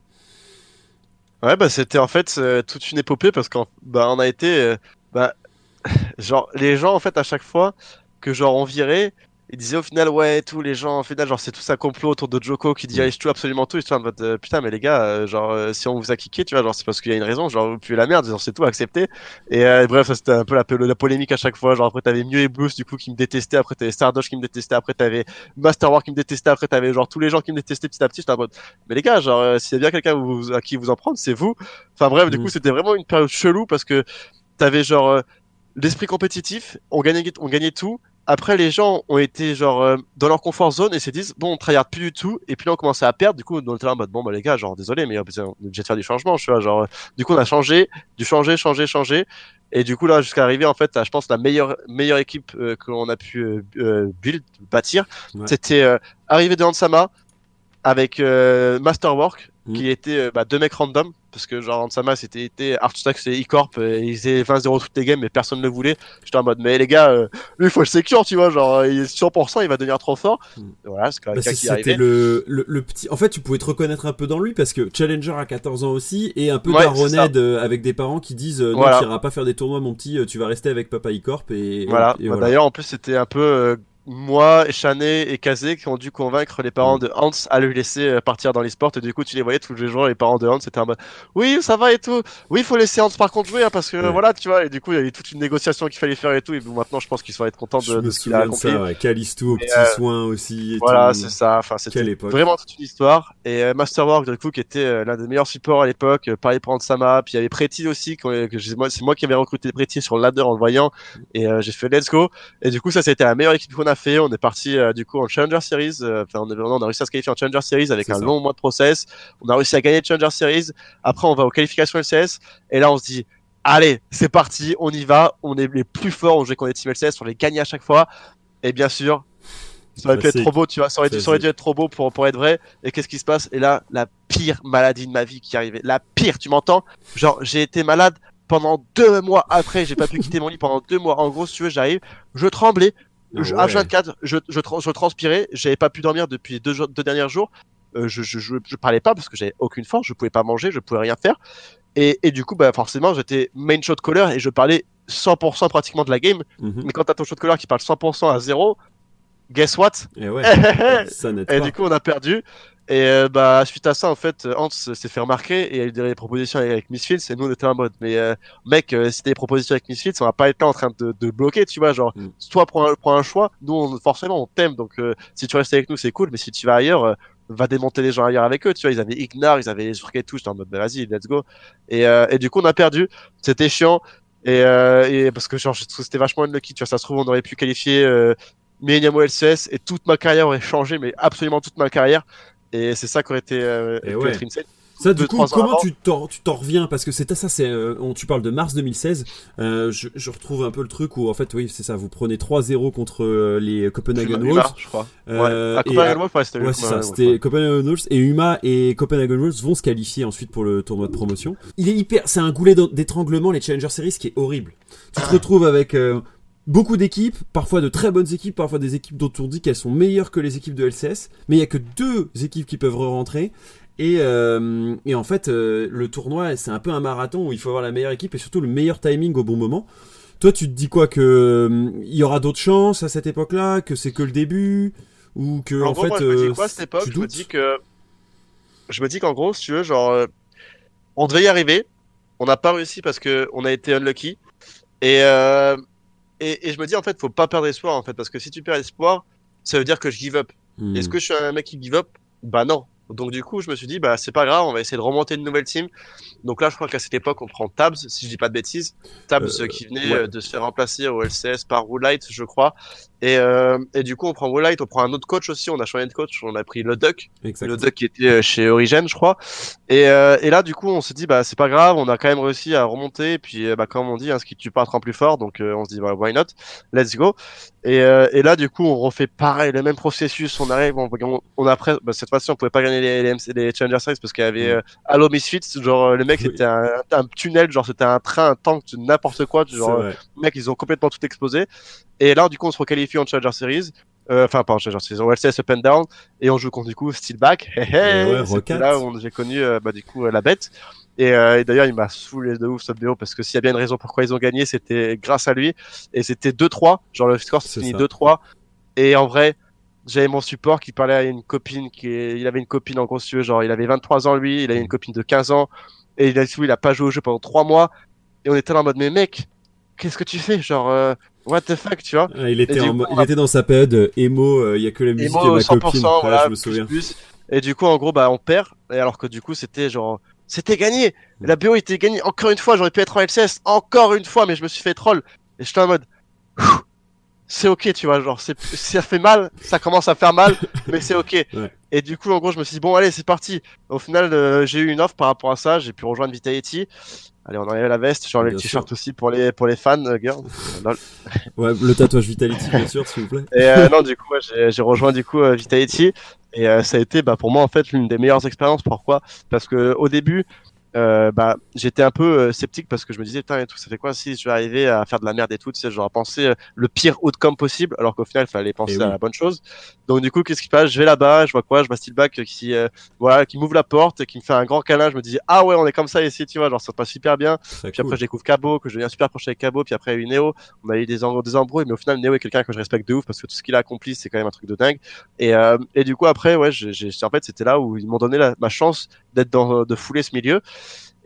Ouais, bah c'était en fait euh, toute une épopée parce qu'on bah, a été, bah, [laughs] genre les gens en fait à chaque fois que genre on virait, il disait au final ouais tous les gens au final genre c'est tout ça complot autour de Joko qui dirige tout absolument tout. Histoire de mode euh, putain mais les gars euh, genre euh, si on vous a kické tu vois genre c'est parce qu'il y a une raison genre vous puez la merde genre c'est tout accepté. Et bref c'était un peu la, la, polémique à chaque fois genre après t'avais Mew et Blues du coup qui me détestaient après t'avais Stardosh qui me détestait après t'avais Masterwar qui me détestait après t'avais genre tous les gens qui me détestaient petit à petit. J'étais en mode mais les gars genre s'il y a bien quelqu'un à qui vous en prendre c'est vous. Enfin bref du mm. coup c'était vraiment une période chelou parce que t'avais genre l'esprit compétitif on gagnait on gagnait tout après, les gens ont été genre euh, dans leur confort zone et se disent bon, on tryhard plus du tout. Et puis là, on commençait à perdre. Du coup, on était là en mode bon, bah les gars, genre désolé, mais on est obligé de faire du changement. Tu vois, genre euh, du coup, on a changé, du changer, changer, changer. Et du coup là, jusqu'à arriver en fait, à, je pense la meilleure meilleure équipe euh, qu'on a pu build, bâtir, c'était arrivé de Hansama avec Masterwork qui mm. était euh, bah, deux mecs random parce que genre Ansama c'était été Artstack c'est E-Corp et ils faisaient 20-0 toutes les games mais personne ne le voulait. J'étais en mode mais les gars euh, lui il faut le secure tu vois genre il est 100% il va devenir trop fort. Mm. voilà c'est quand même bah, c'était le, le, petit en fait tu pouvais te reconnaître un peu dans lui parce que Challenger à 14 ans aussi et un peu ouais, euh, avec des parents qui disent non tu iras pas faire des tournois mon petit tu vas rester avec papa E-Corp et, voilà, bah, d'ailleurs en plus c'était un peu moi, Chanet et Kazé qui ont dû convaincre les parents mm. de Hans à le laisser euh, partir dans l'esport. Et du coup tu les voyais tous les jours les parents de Hans c'était un mode oui ça va et tout. Oui il faut laisser Hans par contre jouer hein, parce que voilà tu vois. Et du coup il y avait toute une négociation qu'il fallait faire et tout. Et maintenant je pense qu'ils vont être contents de, de ce qu'il a accompli. ça, ouais. Calisto au petit euh, soin aussi voilà c'est ça. Enfin c'était vraiment toute une histoire. Et euh, Masterwork du coup qui était euh, l'un des meilleurs supports à l'époque pareil pour Sama puis il y avait Pretty aussi que, c'est moi qui avais recruté Pretty sur le ladder en le voyant. Et j'ai fait let's go. Et du coup ça c'était la meilleure équipe qu'on a fait on est parti du coup en Challenger Series enfin on, on a réussi à se qualifier en Challenger Series avec un long mois de process. On a réussi à gagner Challenger Series. Après, on va aux qualifications LCS. Et là, on se dit, allez, c'est parti, on y va. On est les plus forts. On joue qu'on est Team LCS. On les gagne à chaque fois. Et bien sûr, ça aurait pu être trop beau, tu vois. Ça aurait, dû, être trop beau pour, pour être vrai. Et qu'est-ce qui se passe? Et là, la pire maladie de ma vie qui arrivait. La pire, tu m'entends? Genre, j'ai été malade pendant deux mois après. J'ai pas pu quitter mon lit pendant deux mois. En gros, si tu veux, j'arrive. Je tremblais. Ah je, H24, je, je, je transpirais, j'avais pas pu dormir depuis deux, deux derniers jours. Euh, je, je, je, parlais pas parce que j'avais aucune force, je pouvais pas manger, je pouvais rien faire. Et, et du coup, bah, forcément, j'étais main shot caller et je parlais 100% pratiquement de la game. Mhm. Mais quand t'as ton shot caller qui parle 100% à zéro, guess what? [laughs] Et, ouais, ça et du coup, on a perdu. Et euh, bah suite à ça en fait Hans s'est fait remarquer et il a eu des propositions avec Misfits et nous on était en mode mais euh, mec euh, si t'as des propositions avec Misfits on va pas être là en train de, de bloquer tu vois genre mm. soit prends un, prends un choix nous on, forcément on t'aime donc si tu restes avec nous c'est cool mais si tu vas ailleurs va démonter les gens ailleurs avec eux tu vois ils avaient Ignar ils avaient les et tout j'étais en mode vas-y let's go. Et, et du coup on a perdu. C'était chiant. Et, et parce que genre je trouve c'était vachement unlucky tu vois ça se trouve on aurait pu qualifier Millennium LCS et toute ma carrière aurait changé mais absolument toute ma carrière et c'est ça qui aurait été, euh, Ça, du coup, comment tu t'en, tu t'en reviens? Parce que c'est ça, c'est, euh, tu parles de mars 2016. Euh, je, je, retrouve un peu le truc où, en fait, oui, c'est ça. Vous prenez 3-0 contre euh, les Copenhagen Wolves. je crois. Euh, ouais. Copenhagen Wolves, c'était ouais, c'est ça. C'était Copenhagen Wolves et Uma et Copenhagen Wolves vont se qualifier ensuite pour le tournoi de promotion. Il est hyper, c'est un goulet d'étranglement les Challenger Series qui est horrible. Tu te retrouves avec beaucoup d'équipes, parfois de très bonnes équipes, parfois des équipes dont on dit qu'elles sont meilleures que les équipes de LCS, mais il y a que deux équipes qui peuvent re-rentrer. Et, euh, et en fait, euh, le tournoi, c'est un peu un marathon où il faut avoir la meilleure équipe et surtout le meilleur timing au bon moment. Toi, tu te dis quoi que euh, il y aura d'autres chances à cette époque-là, que c'est que le début, ou que en, fait, moi, je me dis quoi à cette époque Je me dis que je me dis qu'en gros, si tu veux, genre, on devait y arriver, on n'a pas réussi parce que on a été unlucky, et et, et, je me dis en fait, faut pas perdre espoir en fait, parce que si tu perds espoir, ça veut dire que je give up. Hmm. Est-ce que je suis un mec qui give up? Bah non. Donc du coup, je me suis dit bah c'est pas grave, on va essayer de remonter une nouvelle team. Donc là, je crois qu'à cette époque, on prend Tabs, si je dis pas de bêtises, Tabs euh, qui venait euh, de se faire remplacer au LCS par Woodlight, je crois. Et, euh, et du coup, on prend Wallite, on prend un autre coach aussi. On a changé de coach. On a pris le Duck, le Duck qui était euh, chez Origin, je crois. Et, euh, et là, du coup, on s'est dit, bah c'est pas grave, on a quand même réussi à remonter. Et puis, bah comme on dit, hein, ce qui tue pas rend plus fort. Donc, euh, on se dit, bah, why not? Let's go. Et, et là, du coup, on refait pareil, le même processus. On arrive, on, on, on a après, bah, cette fois-ci, on pouvait pas gagner les, les, MC les Challenger Series parce qu'il y avait Halo Misfits. Genre, le mec, Oui. c'était un, un tunnel, genre, c'était un train, un tank, n'importe quoi. Genre, mec, ils ont complètement tout explosé. Et là, du coup, on se requalifie en Challenger Series. Euh, Enfin, pas en Challenger Series, en LCS Up and Down. Et on joue contre, du coup, Steelback. [laughs] Hey, hey, ouais, là où j'ai connu, euh, bah, du coup, euh, la bête. Et, euh, et d'ailleurs, il m'a saoulé de ouf, ce BO, parce que s'il y a bien une raison pourquoi ils ont gagné, c'était grâce à lui. Et c'était 2-3. Genre, le score, c'est fini ça. 2-3. Et en vrai, j'avais mon support qui parlait à une copine qui est... il avait une copine en gros si veux, genre il avait 23 ans lui, il avait une copine de 15 ans et il a il a pas joué au jeu pendant 3 mois et on était là en mode mais mec, qu'est-ce que tu fais? Genre euh, what the fuck, tu vois Ah, il était, en coup, il était dans sa période euh, emo, euh, il y a que la musique Emo, et ma 100%, copine. Voilà, je me souviens. plus. Et du coup en gros bah on perd et alors que du coup c'était genre c'était gagné. La BO était gagnée encore une fois, j'aurais pu être en LCS encore une fois mais je me suis fait troll et j'étais en mode c'est ok, tu vois, genre, c'est, ça fait mal, ça commence à faire mal, [laughs] mais c'est ok. Ouais. Et du coup, en gros, je me suis dit, bon, allez, c'est parti. Au final, euh, j'ai eu une offre par rapport à ça, j'ai pu rejoindre Vitality. Allez, on enlève la veste, j'ai enlevé le t-shirt aussi pour les, pour les fans, euh, girls. Euh. [laughs] Ouais, le tatouage Vitality, bien sûr, s'il vous plaît. Et euh, non, [laughs] du coup, ouais, j'ai, j'ai rejoint du coup euh, Vitality et euh, ça a été, bah, pour moi, en fait, l'une des meilleures expériences. Pourquoi? Parce que au début, euh, bah, j'étais un peu euh, sceptique parce que je me disais, putain, et tout, ça fait quoi si je vais arriver à faire de la merde et tout, tu sais, à penser euh, le pire outcome possible, alors qu'au final, il fallait penser Et à la bonne chose. Donc du coup, qu'est-ce qui se passe? Je vais là-bas, je vois quoi? Je vois Steelback qui, euh, voilà, qui m'ouvre la porte, qui me fait un grand câlin. Je me dis, ah ouais, on est comme ça ici, tu vois, genre ça se passe super bien. Puis cool. après, je découvre Cabo, que je deviens super proche avec Cabo. Puis après, il y a eu Neo. On a eu des, des embrouilles, mais au final, Neo est quelqu'un que je respecte de ouf parce que tout ce qu'il a accompli, c'est quand même un truc de dingue. Et, euh, et du coup, après, ouais, j'ai, j'ai- en fait, c'était là où ils m'ont donné la, ma chance d'être dans, de fouler ce milieu.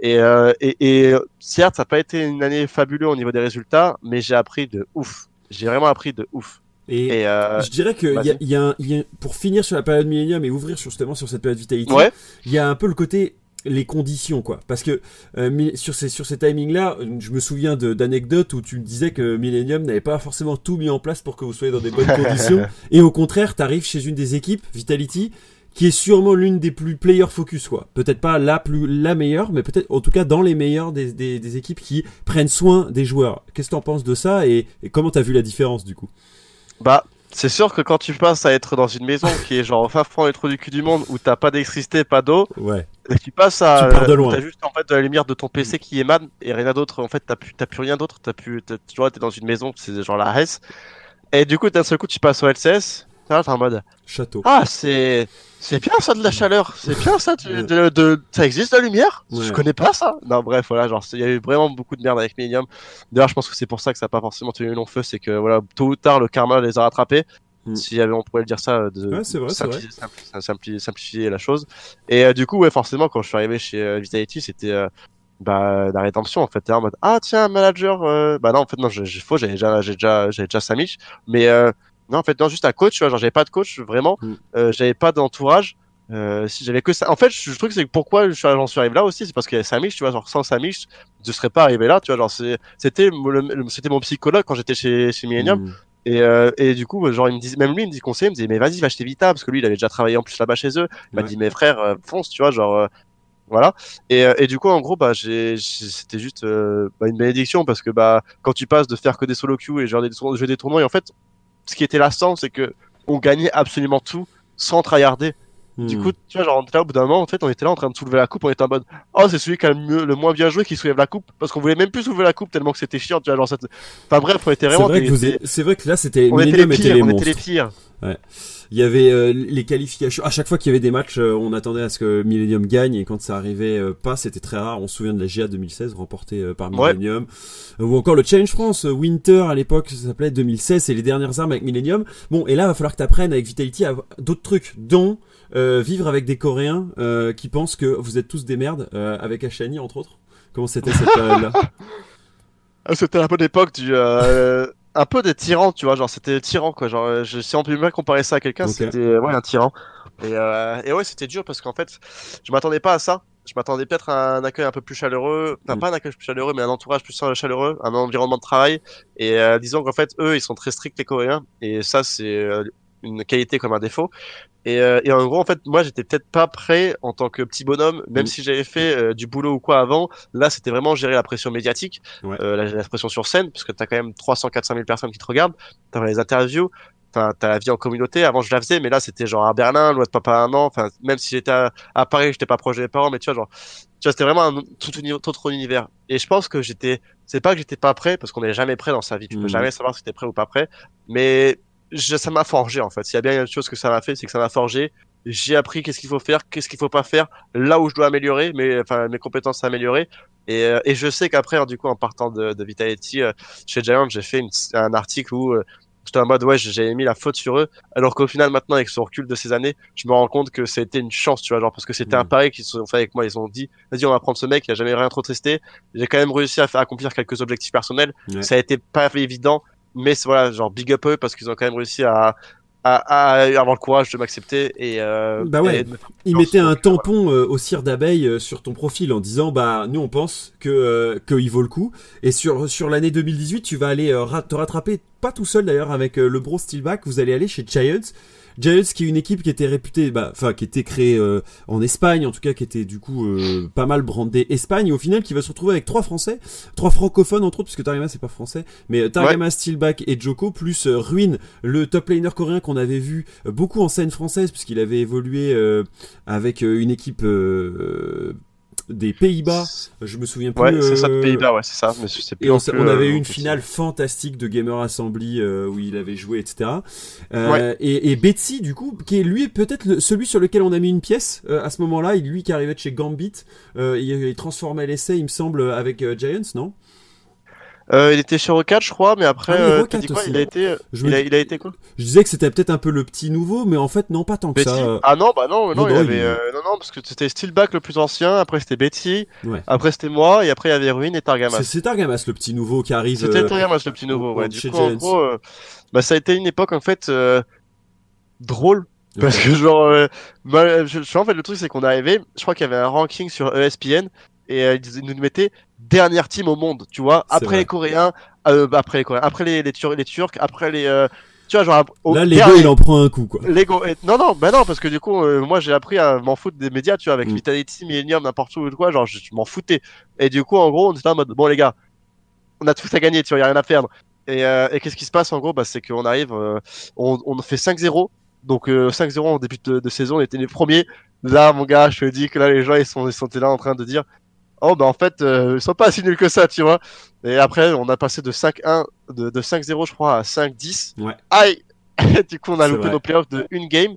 Et, euh, et, et certes, ça n'a pas été une année fabuleuse au niveau des résultats, mais j'ai appris de ouf. J'ai vraiment appris de ouf. Et, Et euh, je dirais que y a, y a un- y a- pour finir sur la période Millennium et ouvrir justement sur cette période Vitality, ouais, il y a un peu le côté les conditions quoi parce que euh, sur ces sur ces timings là je me souviens d'anecdotes où tu me disais que Millennium n'avait pas forcément tout mis en place pour que vous soyez dans des bonnes [laughs] conditions et au contraire t'arrives chez une des équipes Vitality qui est sûrement l'une des plus player focus quoi. Peut-être pas la plus la meilleure mais peut-être en tout cas dans les meilleures des, des, des équipes qui prennent soin des joueurs. Qu'est-ce que t'en penses de ça et, et comment t'as vu la différence du coup? Bah, c'est sûr que quand tu passes à être dans une maison qui est genre au fin fond et trou du cul du monde où t'as pas d'électricité, pas d'eau, ouais. Et tu passes à Tu pars de loin. t'as juste en fait de la lumière de ton PC qui émane et rien d'autre. En fait t'as plus t'as plus rien d'autre. T'as plus t'as- tu vois t'es dans une maison c'est genre la Hesse. Et du coup d'un seul coup tu passes au LCS t'es en mode château ah c'est c'est bien ça de la chaleur c'est bien ça Ouais. de, de- ça existe la lumière? Ouais. je connais pas ça non bref voilà genre il y a eu vraiment beaucoup de merde avec Millennium d'ailleurs je pense que c'est pour ça que ça a pas forcément tenu long feu c'est que voilà tôt ou tard le karma les a rattrapés Mm. si on pourrait le dire ça de Ouais, c'est vrai, simplifier, simpli- simpli- simplifier la chose et euh, du coup, ouais, forcément, quand je suis arrivé chez euh, Vitality, c'était euh, bah, la rédemption en fait. T'es en mode ah tiens, manager. euh, Bah non, en fait non, j'ai faux, j'avais déjà, j'ai déjà, j'avais déjà Samich, mais euh, non, en fait non, juste un coach. Tu vois, genre j'avais pas de coach vraiment, Mm. euh, j'avais pas d'entourage. Euh, si j'avais que ça, en fait, je- le truc c'est que pourquoi je suis- j'en suis arrivé là aussi, c'est parce qu'il y avait Samich, tu vois, genre sans Samich, je serais pas arrivé là, tu vois, genre c'était c'était mon psychologue quand j'étais chez chez Millennium. Mm. Et, euh, et du coup, genre, il me disait, même lui, il me dit conseiller, il me disait, mais vas-y, va acheter Vita, parce que lui, il avait déjà travaillé en plus là-bas chez eux. Il m'a Ouais. dit, mais frère, euh, fonce, tu vois, genre, euh, voilà. Et, euh, et du coup, en gros, bah, c'était juste euh, bah, une bénédiction, parce que bah, quand tu passes de faire que des solo queues et genre des, jouer des tournois, et en fait, ce qui était lassant, c'est que on gagnait absolument tout sans tryharder. Du Mm. coup, tu vois, genre, on était là au bout d'un moment, en fait, on était là en train de soulever la coupe, on était en mode, oh, c'est celui qui a le, mieux, le moins bien joué qui soulève la coupe, parce qu'on voulait même plus soulever la coupe tellement que c'était chiant, tu vois, genre, cette... enfin bref, on était c'est vraiment vrai, des- que vous des- êtes- c'est vrai que là c'était on était les pires, les on monstres était les pires. Il y avait euh, les qualifications. À chaque fois qu'il y avait des matchs, euh, on attendait à ce que Millennium gagne et quand ça arrivait euh, pas, c'était très rare. On se souvient de la GA 2016 remportée euh, par Ouais. Millennium Euh, ou encore le Challenge France Winter à l'époque, ça s'appelait 2016, c'est les dernières armes avec Millennium. Bon, et là, va falloir que tu apprennes avec Vitality d'autres trucs, dont euh, vivre avec des Coréens euh, qui pensent que vous êtes tous des merdes, euh, avec Ashani entre autres. Comment c'était cette période-là? [laughs] Ah, C'était un peu l'époque du, un peu des tyrans, tu vois, genre c'était tyran quoi, genre je, si on peut bien comparer ça à quelqu'un, c'était ouais un tyran. Et, et ouais, c'était dur parce qu'en fait, je m'attendais pas à ça. je m'attendais peut-être à un accueil un peu plus chaleureux, enfin Mm. pas un accueil plus chaleureux, mais un entourage plus chaleureux, un environnement de travail. Et disons qu'en fait, eux, ils sont très stricts les Coréens, et ça, c'est une qualité comme un défaut. Et, euh, et en gros, en fait, moi, j'étais peut-être pas prêt en tant que petit bonhomme, même Mm. si j'avais fait euh, du boulot ou quoi avant. Là, c'était vraiment gérer la pression médiatique, Ouais. euh, la, la pression sur scène, parce que t'as quand même 300, 400 000 personnes qui te regardent. T'as les interviews, t'as t'as la vie en communauté. Avant, je la faisais, mais là, c'était genre à Berlin, loin de papa un an. Enfin, même si j'étais à, à Paris, j'étais pas proche de mes parents, mais tu vois, genre, tu vois, c'était vraiment un tout, uni- tout autre univers. Et je pense que j'étais, c'est pas que j'étais pas prêt, parce qu'on n'est jamais prêt dans sa vie. Tu peux Mhm. jamais savoir si t'es prêt ou pas prêt. Mais je, ça m'a forgé, en fait. S'il y a bien une chose que ça m'a fait, c'est que ça m'a forgé. J'ai appris qu'est-ce qu'il faut faire, qu'est-ce qu'il faut pas faire, là où je dois améliorer, mes, enfin, mes compétences à améliorer. Et, euh, et je sais qu'après, hein, du coup, en partant de, de Vitality, euh, chez Giant, j'ai fait une- un article où euh, j'étais en mode, ouais, j'avais mis la faute sur eux. Alors qu'au final, maintenant, avec ce recul de ces années, je me rends compte que c'était une chance, tu vois, genre, parce que c'était un pari qu'ils se sont fait avec moi. Ils ont dit, vas-y, on va prendre ce mec, il a jamais rien trop testé. J'ai quand même réussi à faire accomplir quelques objectifs personnels. Ça a été pas évident, mais voilà, genre, big up eux parce qu'ils ont quand même réussi à, à, à avoir le courage de m'accepter et, euh, Bah ouais. et de me faire Il confiance. mettait un voilà. tampon euh, au cire d'abeille euh, sur ton profil en disant bah nous on pense que euh, qu'il vaut le coup et sur sur l'année 2018 tu vas aller euh, te rattraper pas tout seul d'ailleurs avec le bro Steelback vous allez aller chez Giants Giants qui est une équipe qui était réputée bah enfin qui était créée euh, en Espagne en tout cas qui était du coup euh, pas mal brandée Espagne et au final qui va se retrouver avec trois français trois francophones entre autres puisque Targama c'est pas français mais euh, Targama Steelback et Joko plus euh, Ruin le top laner coréen qu'on avait vu euh, beaucoup en scène française puisqu'il avait évolué euh, avec une équipe euh, des Pays-Bas, je me souviens plus. Ouais, c'est ça, de euh, Pays-Bas, ouais, c'est ça. Mais c'est plus Et on, plus, avait euh, eu une petit. finale fantastique de Gamer Assembly euh, où il avait joué, etc. Euh, Ouais. et, et Betsy, du coup, qui est lui peut-être celui sur lequel on a mis une pièce euh, à ce moment-là, il- lui qui arrivait de chez Gambit, euh, il, il transformait l'essai, il me semble, avec euh, Giants, non? Euh, il était chez Rocket, je crois, mais après, Ah euh, Rocket t'as dit quoi. Il a été, Je il me a, il a été quoi Je disais que c'était peut-être un peu le petit nouveau, mais en fait, non, pas tant que Betty ça. Ah non, bah non, non, non, il non, avait, il- euh, non, non, parce que c'était Steelback le plus ancien, après c'était Betty, Ouais. après c'était moi, et après il y avait Ruin et Targamas. c'est Targamas, le petit nouveau qui arrive. C'était euh, Targamas le petit nouveau, au- ouais. Du coup, en gros, euh, bah ça a été une époque en fait euh, drôle. Parce que genre, euh, bah, je, je- en fait le truc c'est qu'on arrivé, je crois qu'il y avait un ranking sur ESPN et euh, ils nous mettaient dernière team au monde, tu vois, après les Coréens, euh, après les Coréens, après les, les, Tur- les Turcs, après les, euh, tu vois genre au Là, Lego, dernier- il en prend un coup, quoi. Lego. et- Non, non, bah non, parce que du coup, euh, moi j'ai appris à m'en foutre des médias, tu vois, avec Mm. Vitality, Millennium, n'importe où, ou quoi, genre je, je m'en foutais. Et du coup, en gros, on était en mode, bon les gars, on a tout à gagner, tu vois, y a rien à perdre. Et, euh, et qu'est-ce qui se passe en gros? Bah, C'est qu'on arrive, euh, on, on fait 5-0. Donc euh, 5-0 en début de, de saison, on était les premiers. Là, mon gars, je te dis que là, les gens, ils sont, ils sont là en train de dire, oh bah en fait, euh, ils sont pas si nuls que ça, tu vois. Et après, on a passé de 5-1, de, de 5-0, je crois, à 5-10. Ouais. Aïe [laughs] Du coup, on a loupé vrai. nos playoffs de une game.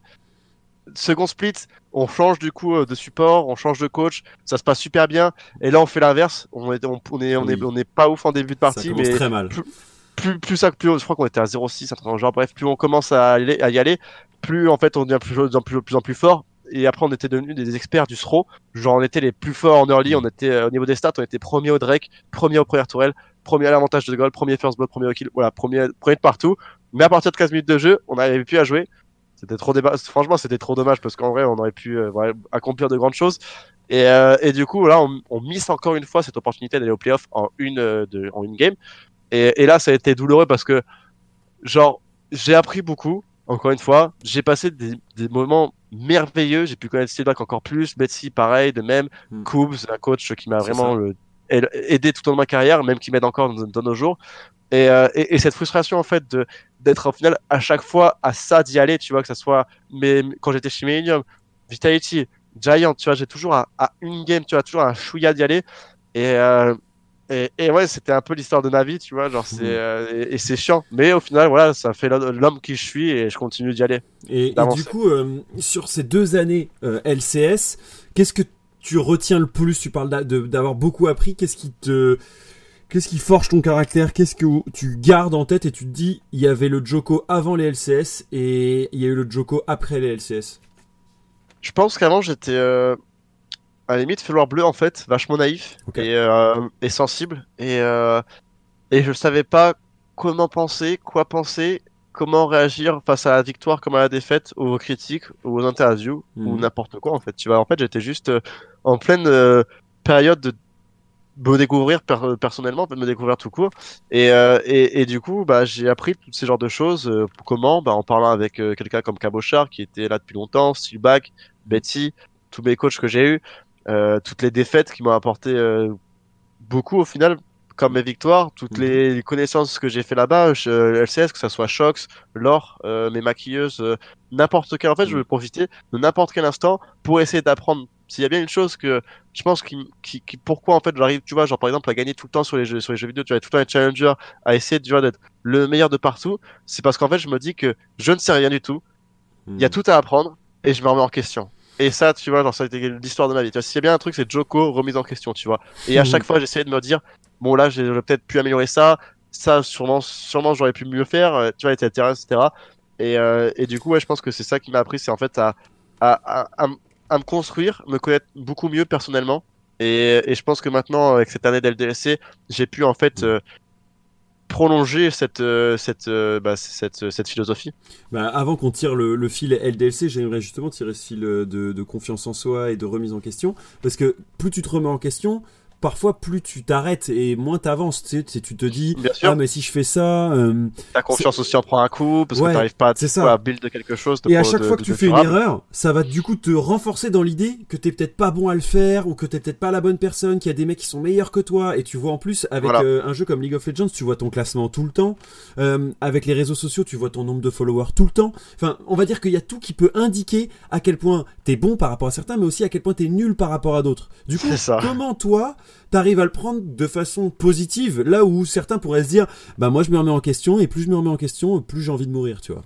Second split, on change du coup euh, de support, on change de coach, ça se passe super bien. Et là, on fait l'inverse. On est, on, on est, on est, on est pas ouf en début de Ça partie, commence mais très mal. plus, plus ça, plus, je crois qu'on était à 0,6, un truc dans le genre. Bref, plus on commence à, aller, à y aller, plus en fait on devient plus, plus, plus, plus en plus fort. Et après, on était devenus des experts du throw. Genre, on était les plus forts en early. On était euh, au niveau des stats, on était premier au Drake, premier au première tourelle, premier à l'avantage de goal, premier first blood, premier au kill. Voilà, premier, premier de partout. Mais à partir de 15 minutes de jeu, on n'avait plus à jouer. C'était trop débat. Franchement, c'était trop dommage parce qu'en vrai, on aurait pu euh, accomplir de grandes choses. Et, euh, et du coup, là, on, on mise encore une fois cette opportunité d'aller au playoff en une, en une game. Et, et là, ça a été douloureux parce que, genre, j'ai appris beaucoup. Encore une fois, j'ai passé des moments merveilleux. J'ai pu connaître Steelback encore plus. Betsy, pareil, de même. Mm. Coobs, un coach qui m'a vraiment euh, aid- aidé tout au long de ma carrière, même qui m'aide encore dans, dans nos jours. Et, euh, et, et cette frustration, en fait, de d'être au final à chaque fois à ça d'y aller, tu vois, que ça soit, mais quand j'étais chez Millennium, Vitality, Giant, tu vois, j'ai toujours à, à une game, tu vois, toujours un chouïa d'y aller. Et, euh, et, et ouais, c'était un peu l'histoire de ma vie, tu vois, genre, c'est, euh, et, et c'est chiant. Mais au final, voilà, ça fait l'homme qui je suis et je continue d'y aller. Et, du coup, euh, sur ces deux années euh, LCS, qu'est-ce que tu retiens le plus? Tu parles d'avoir beaucoup appris. Qu'est-ce qui te, qu'est-ce qui forge ton caractère? Qu'est-ce que tu gardes en tête et tu te dis, il y avait le Joko avant les LCS et il y a eu le Joko après les LCS. Je pense qu'avant, j'étais, à la limite, fleur bleu, en fait, vachement naïf et, euh, et sensible. Et, euh, et je savais pas comment penser, quoi penser. comment réagir face à la victoire comme à la défaite, aux critiques, aux interviews ou Mhm. n'importe quoi en fait. Tu vois, en fait, j'étais juste euh, en pleine euh, période de me découvrir per- personnellement, de me découvrir tout court. Et, euh, et, et du coup, bah, j'ai appris tous ces genres de choses. euh, comment bah, En parlant avec euh, quelqu'un comme Cabochard, qui était là depuis longtemps, Steelback, Betty, tous mes coachs que j'ai eus, toutes les défaites qui m'ont apporté euh, beaucoup au final, comme mes victoires, toutes Mhm. les connaissances que j'ai fait là-bas, euh, LCS, que ça soit Shox, Laure, euh, mes maquilleuses, euh, n'importe quel. En fait, je Mhm. veux profiter de n'importe quel instant pour essayer d'apprendre. S'il y a bien une chose que je pense qui, qui, qui- pourquoi en fait j'arrive, tu vois, genre par exemple à gagner tout le temps sur les jeux, sur les jeux vidéo, tu vois, tout le temps être challenger, à essayer tu vois, d'être le meilleur de partout, c'est parce qu'en fait je me dis que je ne sais rien du tout, il y a tout à apprendre et je me remets en question. Et ça, tu vois, genre, ça a été l'histoire de ma vie. Tu vois, s'il y a bien un truc, c'est Joko, remise en question, tu vois. Et à Mhm. chaque fois, j'essayais de me dire, bon, là, j'ai- j'aurais peut-être pu améliorer ça, ça, sûrement, sûrement, j'aurais pu mieux faire, euh, tu vois, etc., etc. Et, euh, et du coup, ouais, je pense que c'est ça qui m'a appris, c'est en fait à, à, à, me construire, me connaître beaucoup mieux personnellement. Et, et je pense que maintenant, avec cette année d'LDLC, j'ai pu, en fait, euh, prolonger cette, euh, cette, euh, bah, cette, cette philosophie. Bah, avant qu'on tire le, fil LDLC, j'aimerais justement tirer ce fil euh, de confiance en soi et de remise en question. Parce que plus tu te remets en question, parfois plus tu t'arrêtes et moins t'avances. Tu, sais, tu te dis, Bien sûr. ah mais si je fais ça... euh, Ta confiance aussi en prend un coup parce Ouais, que t'arrives pas à, ça. à build quelque chose. De Et à chaque de- fois que tu fais une erreur, ça va du coup te renforcer dans l'idée que t'es peut-être pas bon à le faire ou que t'es peut-être pas la bonne personne, qu'il y a des mecs qui sont meilleurs que toi. Et tu vois en plus avec Voilà. euh, un jeu comme League of Legends, tu vois ton classement tout le temps. Euh, avec les réseaux sociaux, tu vois ton nombre de followers tout le temps. Enfin, on va dire qu'il y a tout qui peut indiquer à quel point t'es bon par rapport à certains, mais aussi à quel point t'es nul par rapport à d'autres. Du coup, ça. comment toi t'arrives à le prendre de façon positive là où certains pourraient se dire, bah moi je me remets en question et plus je me remets en question, plus j'ai envie de mourir, tu vois.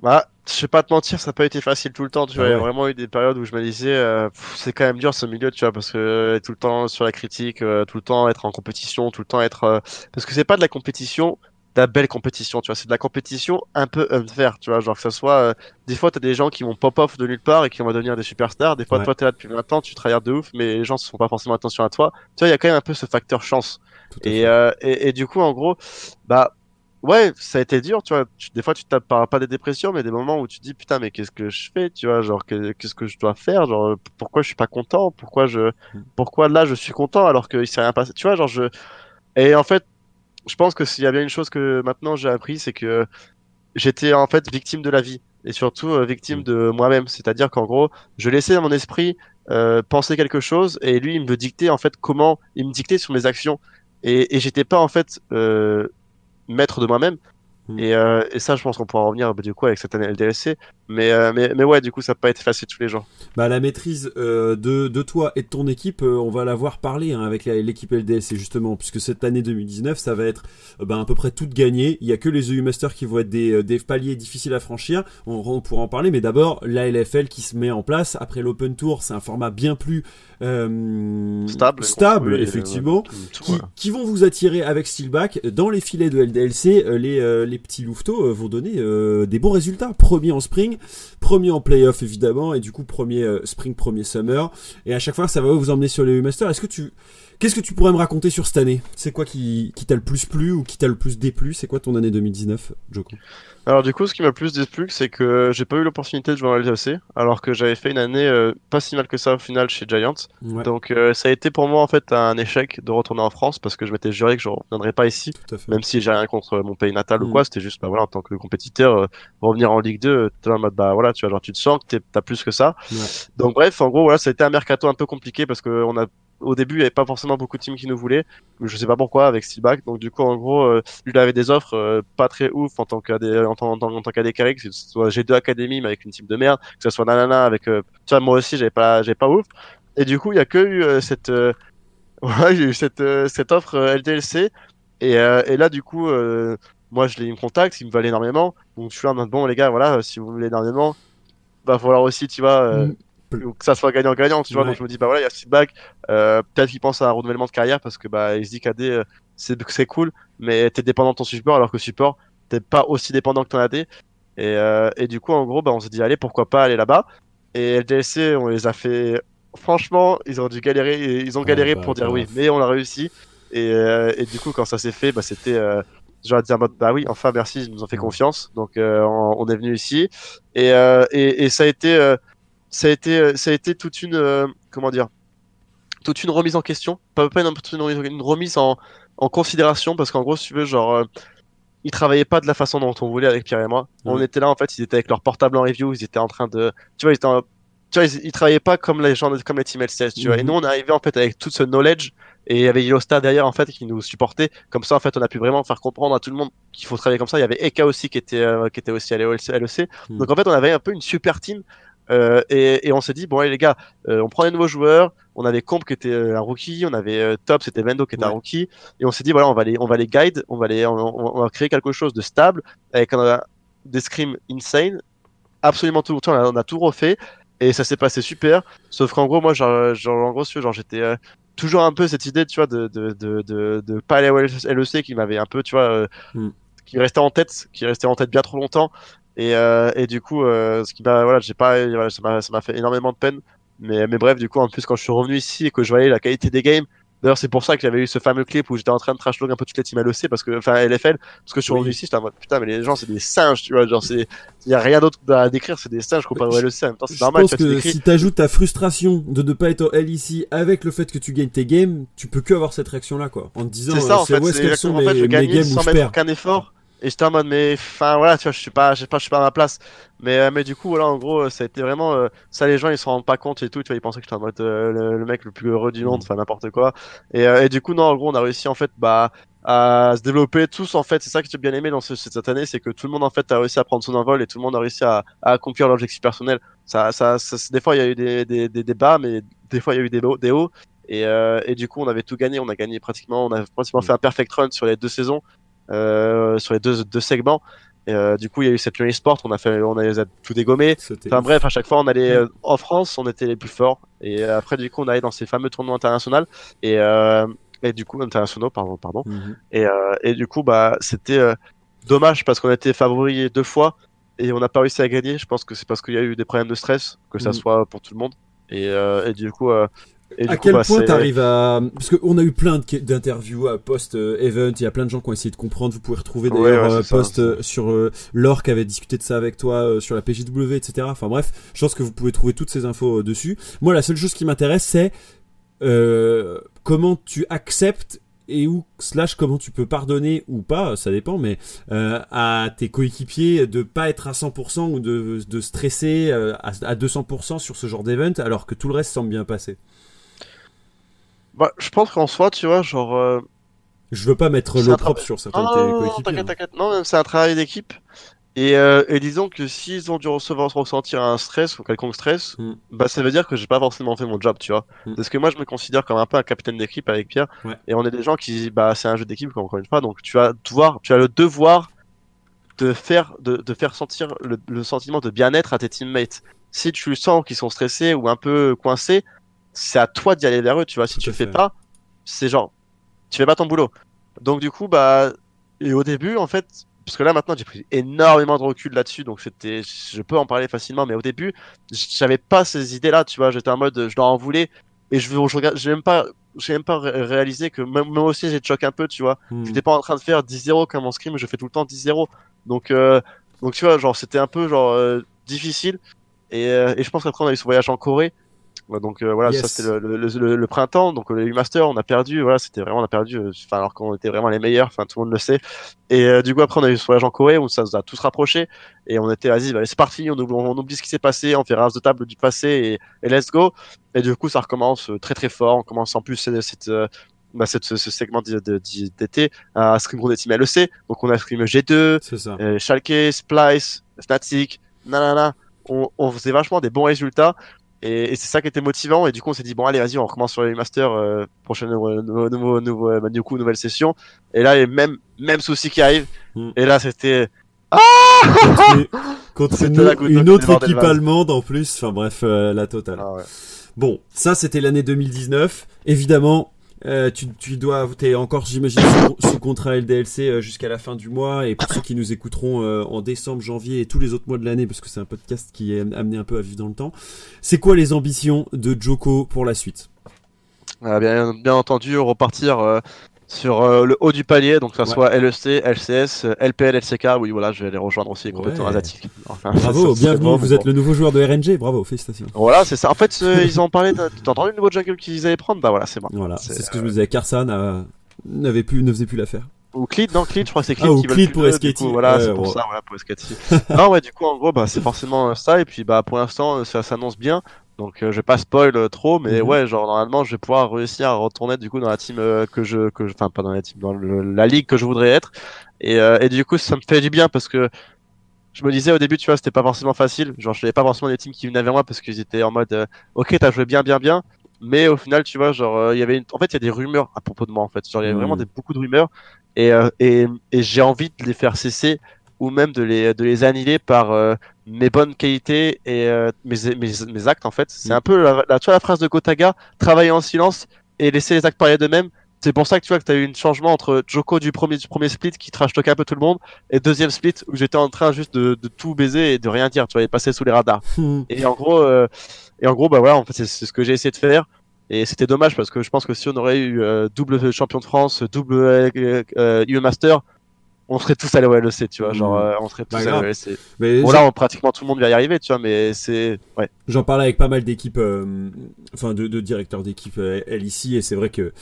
Bah, je vais pas te mentir, ça n'a pas été facile tout le temps. Tu Ah vois, il y a vraiment eu des périodes où je me disais, euh, c'est quand même dur ce milieu, tu vois, parce que euh, tout le temps sur la critique, euh, tout le temps être en compétition, tout le temps être, parce que c'est pas de la compétition, de la belle compétition, tu vois, c'est de la compétition un peu unfair, tu vois, genre que ça soit, euh, des fois t'as des gens qui vont pop off de nulle part et qui vont devenir des superstars, des fois Ouais. toi t'es là depuis 20 ans, tu travailles de ouf, mais les gens se font pas forcément attention à toi. Tu vois, il y a quand même un peu ce facteur chance. Et, euh, et, et du coup, en gros, bah, ouais, ça a été dur, tu vois. Tu- des fois, tu tapes pas, pas des dépressions, mais des moments où tu te dis, putain, mais qu'est-ce que je fais, tu vois, genre, que- qu'est-ce que je dois faire, genre, pourquoi je suis pas content, pourquoi je, Mm. pourquoi là, je suis content alors qu'il s'est rien passé, tu vois, genre, je, et en fait, je pense que s'il y a bien une chose que maintenant j'ai appris, c'est que j'étais en fait victime de la vie et surtout euh, victime Mm. de moi-même. C'est-à-dire qu'en gros, je laissais dans mon esprit euh, penser quelque chose et lui, il me dictait en fait comment, il me dictait sur mes actions et, et j'étais pas en fait euh, maître de moi-même. Mm. Et, euh, et ça, je pense qu'on pourra en revenir bah, du coup avec cette année LDLC. Mais, euh, mais, mais ouais, du coup, ça n'a pas été facile tous les jours. Bah, la maîtrise euh, de, de toi et de ton équipe, euh, on va la voir parler hein, avec l'équipe LDS, justement, puisque cette année 2019, ça va être euh, bah, à peu près toute gagnée. Il y a que les EU Masters qui vont être des, euh, des paliers difficiles à franchir. On, on pourra en parler, mais d'abord, la LFL qui se met en place. Après l'Open Tour, c'est un format bien plus euh, Stable. stable Oui, effectivement. tout, qui, qui vont vous attirer avec Steelback dans les filets de LDLC. euh, les, euh, les petits louveteaux euh, vont donner euh, des bons résultats. Premier en spring, premier en playoff évidemment, et du coup premier euh, spring, premier summer. Et à chaque fois, ça va vous emmener sur les U-Masters. Est-ce que tu, qu'est-ce que tu pourrais me raconter sur cette année? C'est quoi qui, qui t'a le plus plu ou qui t'a le plus déplu? C'est quoi ton année 2019, Joko? Alors du coup, ce qui m'a le plus déplu, c'est que j'ai pas eu l'opportunité de jouer en LDLC, alors que j'avais fait une année euh, pas si mal que ça au final chez Giants. Ouais, Donc euh, ça a été pour moi en fait un échec de retourner en France parce que je m'étais juré que je reviendrais pas ici, même si j'ai rien contre mon pays natal ou Mm. quoi. C'était juste bah voilà en tant que compétiteur euh, revenir en Ligue 2, euh, t'es en mode bah voilà tu vois genre tu te sens que t'as plus que ça. Ouais. Donc bref en gros voilà ça a été un mercato un peu compliqué parce que on a au début il y avait pas forcément beaucoup de teams qui nous voulaient, mais je sais pas pourquoi avec Steelback. Donc du coup en gros euh, il avait des offres euh, pas très ouf en tant qu'AD que ce soit G2 Academy mais avec une team de merde, que ce soit Nanana avec euh, tu vois moi aussi j'avais pas pas ouf. Et du coup, il y a que eu euh, cette, [laughs] offre LDLC. Et, là, du coup, moi, je l'ai me contacte, il me valait énormément. Donc, je suis là bon, les gars, voilà, si vous voulez énormément, va falloir aussi, tu vois, euh, Mm. que ça soit gagnant-gagnant, tu vois. Ouais. Donc, je me dis, bah voilà, il y a feedback. Euh, peut-être qu'il pense à un renouvellement de carrière parce que, bah, il se dit qu'AD, euh, c'est, cool, mais t'es dépendant de ton support alors que support, t'es pas aussi dépendant que ton AD. Et, euh, et du coup, en gros, bah, on s'est dit, allez, pourquoi pas aller là-bas. Et LDLC, on les a fait. Franchement, ils ont dû galérer, ils ont galéré bah, pour dire oui, grave. mais on a réussi. Et, euh, et du coup, quand ça s'est fait, bah, c'était. genre dire bah oui enfin merci ils nous ont fait confiance donc on, on, est venu ici et, et, et ça a été ça a été ça a été toute une comment dire toute une remise en question pas pas une, une remise en, en considération parce qu'en gros si tu veux genre ils travaillaient pas de la façon dont on voulait avec Pierre et moi. On était là en fait, ils étaient avec leur portable en review, ils étaient en train de, tu vois, ils étaient tu vois, ils, travaillaient pas comme les gens, comme les team LCS, tu vois. Et mhm. nous, on est arrivé en fait avec tout ce knowledge et il y avait Yosta derrière en fait qui nous supportait. Comme ça, en fait, on a pu vraiment faire comprendre à tout le monde qu'il faut travailler comme ça. Il y avait Eka aussi qui était euh, qui était aussi à l'EC. Mhm. Donc en fait, on avait un peu une super team euh, et, et, on s'est dit bon allez les gars, euh, on prend des nouveaux joueurs. On avait Comp qui était euh, un rookie, on avait Top, c'était Vendo qui était un rookie, et on s'est dit voilà on va les on va les guide, on va les on, va créer quelque chose de stable avec un, des scrims insane, absolument tout. On a, on a tout refait et ça s'est passé super. Sauf qu'en gros moi genre, genre en gros genre j'étais toujours un peu cette idée tu vois de de de de, de pas aller au LEC qui m'avait un peu tu vois mm. qui restait en tête, qui restait en tête bien trop longtemps et, euh, et du coup, euh, ce qui m'a, voilà, j'ai pas, voilà, ça m'a fait énormément de peine. Mais, mais bref, du coup, en plus, quand je suis revenu ici et que je voyais la qualité des games, D'ailleurs, c'est pour ça que j'avais eu ce fameux clip où j'étais en train de trash un peu toutes les teams LEC parce que, enfin, LFL, parce que je suis revenu ici, j'étais en mode, putain, mais les gens, c'est des singes, tu vois, genre, c'est, il y a rien d'autre à décrire, c'est des singes comparé au LEC. En même temps, c'est normal. Je pense que si t'ajoutes ta frustration de ne pas être au L ici avec le fait que tu gagnes tes games, tu peux que avoir cette réaction-là, quoi. En te disant, c'est ça, en fait, est-ce qu'elles sont en fait, mes, mes games sans mettre aucun effort. Et j'étais en mode, mais enfin voilà, tu vois, je suis pas, je sais pas, je suis pas à ma place. Mais, euh, mais du coup, voilà, en gros, ça a été vraiment, euh, ça, les gens, ils se rendent pas compte et tout, tu vois, ils pensaient que j'étais en mode euh, le, mec le plus heureux du monde, enfin n'importe quoi. Et, et du coup, non, en gros, on a réussi en fait, bah, à se développer tous en fait. C'est ça que j'ai bien aimé dans ce, cette année, c'est que tout le monde en fait a réussi à prendre son envol et tout le monde a réussi à, à accomplir l'objectif personnel. Ça, ça, ça, des fois, il y a eu des, des, des, bas, mais des fois, il y a eu des, des hauts. Et, et du coup, on avait tout gagné. On a gagné pratiquement, on a pratiquement mm. fait un perfect run sur les deux saisons. Euh, sur les deux, deux segments. Et, euh, du coup, il y a eu cette Journey Sport, on a fait, on a tout dégommé. Enfin bref, à chaque fois, on allait euh, en France, on était les plus forts. Et après, du coup, on allait dans ces fameux tournois internationaux. Et, et du coup, internationaux, pardon, pardon. Mhm. Et, et du coup, bah, c'était dommage parce qu'on a été favorisé deux fois et on n'a pas réussi à gagner. Je pense que c'est parce qu'il y a eu des problèmes de stress, que ça mhm. soit pour tout le monde. Et, et du coup, à quel bah, point t'arrives à parce qu'on a eu plein d'interviews à post event il y a plein de gens qui ont essayé de comprendre vous pouvez retrouver d'ailleurs ouais, post euh, sur euh, Laure qui avait discuté de ça avec toi euh, sur la PJW etc enfin bref je pense que vous pouvez trouver toutes ces infos dessus moi la seule chose qui m'intéresse c'est comment tu acceptes et où slash comment tu peux pardonner ou pas, ça dépend, mais à tes coéquipiers de pas être à 100% ou de, de stresser à, à 200% sur ce genre d'event alors que tout le reste semble bien passer. Bah, je pense qu'en soi, tu vois, genre. Euh... Je veux pas mettre le propre sur certains non, non, non, t'inquiète, hein. t'inquiète. Non, c'est un travail d'équipe. Et, euh, et disons que s'ils ont dû recevoir, ressentir un stress ou quelconque stress, mm. bah ça veut dire que j'ai pas forcément fait mon job, tu vois. Mm. Parce que moi je me considère comme un peu un capitaine d'équipe avec Pierre, et on est des gens qui, bah c'est un jeu d'équipe encore une fois, donc tu as devoir, tu as le devoir de faire, de, de faire sentir le, le sentiment de bien-être à tes teammates. Si tu sens qu'ils sont stressés ou un peu coincés, c'est à toi d'y aller vers eux, tu vois. Si tu le fais pas, c'est genre, tu fais pas ton boulot. Donc du coup, bah, et au début, en fait, parce que là maintenant j'ai pris énormément de recul là-dessus, donc c'était, je peux en parler facilement, mais au début, j'avais pas ces idées-là, tu vois. J'étais en mode, je dois en voulais, et je, je regarde, j'ai même pas, j'ai même pas réalisé que même moi aussi j'ai choqué un peu, tu vois. Hmm. J'étais pas en train de faire 10-0 comme en scrim, je fais tout le temps 10-0. Donc, euh, donc tu vois, genre c'était un peu genre euh, difficile. Et, euh, et je pense qu'après on a eu ce voyage en Corée donc euh, voilà, ça c'était le, le, le, printemps. Donc le master, on a perdu. Voilà, c'était vraiment on a perdu. Euh, enfin alors qu'on était vraiment les meilleurs. Enfin tout le monde le sait. Et euh, du coup après on a eu ce voyage en Corée où ça nous a tous rapprochés et on était vas-y, c'est parti. On oublie, on oublie ce qui s'est passé. On fait race de table du passé et, et, let's go. Et du coup ça recommence très très fort. On commence en plus cette, cette bah, cette, ce, segment d'été à Scream Group des Team LEC. Donc on a Scream G2, euh, Schalke, Splice, Fnatic, nanana. On, on faisait vachement des bons résultats et, et c'est ça qui était motivant. Et du coup, on s'est dit, bon, allez, vas-y, on recommence sur les masters, euh, prochaine, nouveau, nouveau, nouveau, euh, bah, du coup, nouvelle session. Et là, les mêmes, mêmes soucis qui arrivent. Hmm. Et là, c'était, ah! Contre [laughs] une, autre équipe allemande en plus. Enfin bref, euh, la totale. Ah, ouais. Bon, ça c'était l'année 2019. Évidemment, euh, tu, tu dois, t'es encore, j'imagine, sous, contrat LDLC euh, jusqu'à la fin du mois. Et pour ceux qui nous écouteront euh, en décembre, janvier et tous les autres mois de l'année, parce que c'est un podcast qui est amené un peu à vivre dans le temps, c'est quoi les ambitions de Joko pour la suite? Ah, bien entendu, repartir sur euh, le haut du palier, donc que ça soit LEC, LCS, LPL, LCK, oui voilà, je vais les rejoindre aussi, complètement Ouais. asiatique. [laughs] Enfin, Bravo, ça, bienvenue, bon, vous bon. êtes le nouveau joueur de RNG, bravo, félicitations. Voilà, c'est ça. En fait, euh, ils ont parlé, t'as entendu le nouveau jungle qu'ils allaient prendre? Bah voilà, c'est bon. Voilà, C'est, ce que je me disais, Carson n'avait plus, ne faisait plus l'affaire. Ou Cleed, non, Cleed, je crois que c'est Cleed Ah, qui Cleed plus pour SKT. Voilà, Ouais, c'est pour ouais. ça, voilà, pour SKT. [laughs] non, ouais, du coup, en gros, bah, c'est forcément euh, ça, et puis, bah, pour l'instant, euh, ça s'annonce bien. Donc, euh, je vais pas spoil euh, trop, mais Mhm. ouais, genre, normalement, je vais pouvoir réussir à retourner, du coup, dans la team euh, que je, que je, enfin, pas dans la team, dans le- la ligue que je voudrais être. Et, euh, et du coup, ça me fait du bien parce que, je me disais au début, tu vois, c'était pas forcément facile. Genre, je n'avais pas forcément des teams qui venaient vers moi parce qu'ils étaient en mode, euh, ok, t'as joué bien, bien, bien. Mais au final, tu vois, genre, euh, il y avait une... en fait, il y a des rumeurs à propos de moi, en fait. Genre, il y avait Mhm. vraiment des, beaucoup de rumeurs. Et, euh, et, et j'ai envie de les faire cesser ou même de les, de les annihiler par euh, mes bonnes qualités et euh, mes, mes, mes actes, en fait. C'est Mhm. un peu la, la, tu vois, la phrase de Gotaga, travailler en silence et laisser les actes parler d'eux-mêmes. C'est pour ça que tu vois que tu as eu un changement entre Joko du premier, du premier split qui trash talkait un peu tout le monde et deuxième split où j'étais en train juste de, de tout baiser et de rien dire, tu vois, et passer sous les radars. [laughs] Et en gros, euh, et en gros, bah voilà, en fait, c'est ce que j'ai essayé de faire. Et c'était dommage parce que je pense que si on aurait eu euh, double champion de France, double euh, euh, UE Master, on serait tous allés au LEC, tu vois, genre, Mm. euh, on serait tous Pas allés au LEC. Mais Bon là, on- pratiquement tout le monde va y arriver, tu vois, mais c'est, ouais. J'en parlais avec pas mal d'équipes, euh, enfin de, de directeurs d'équipe euh, LEC, et c'est vrai que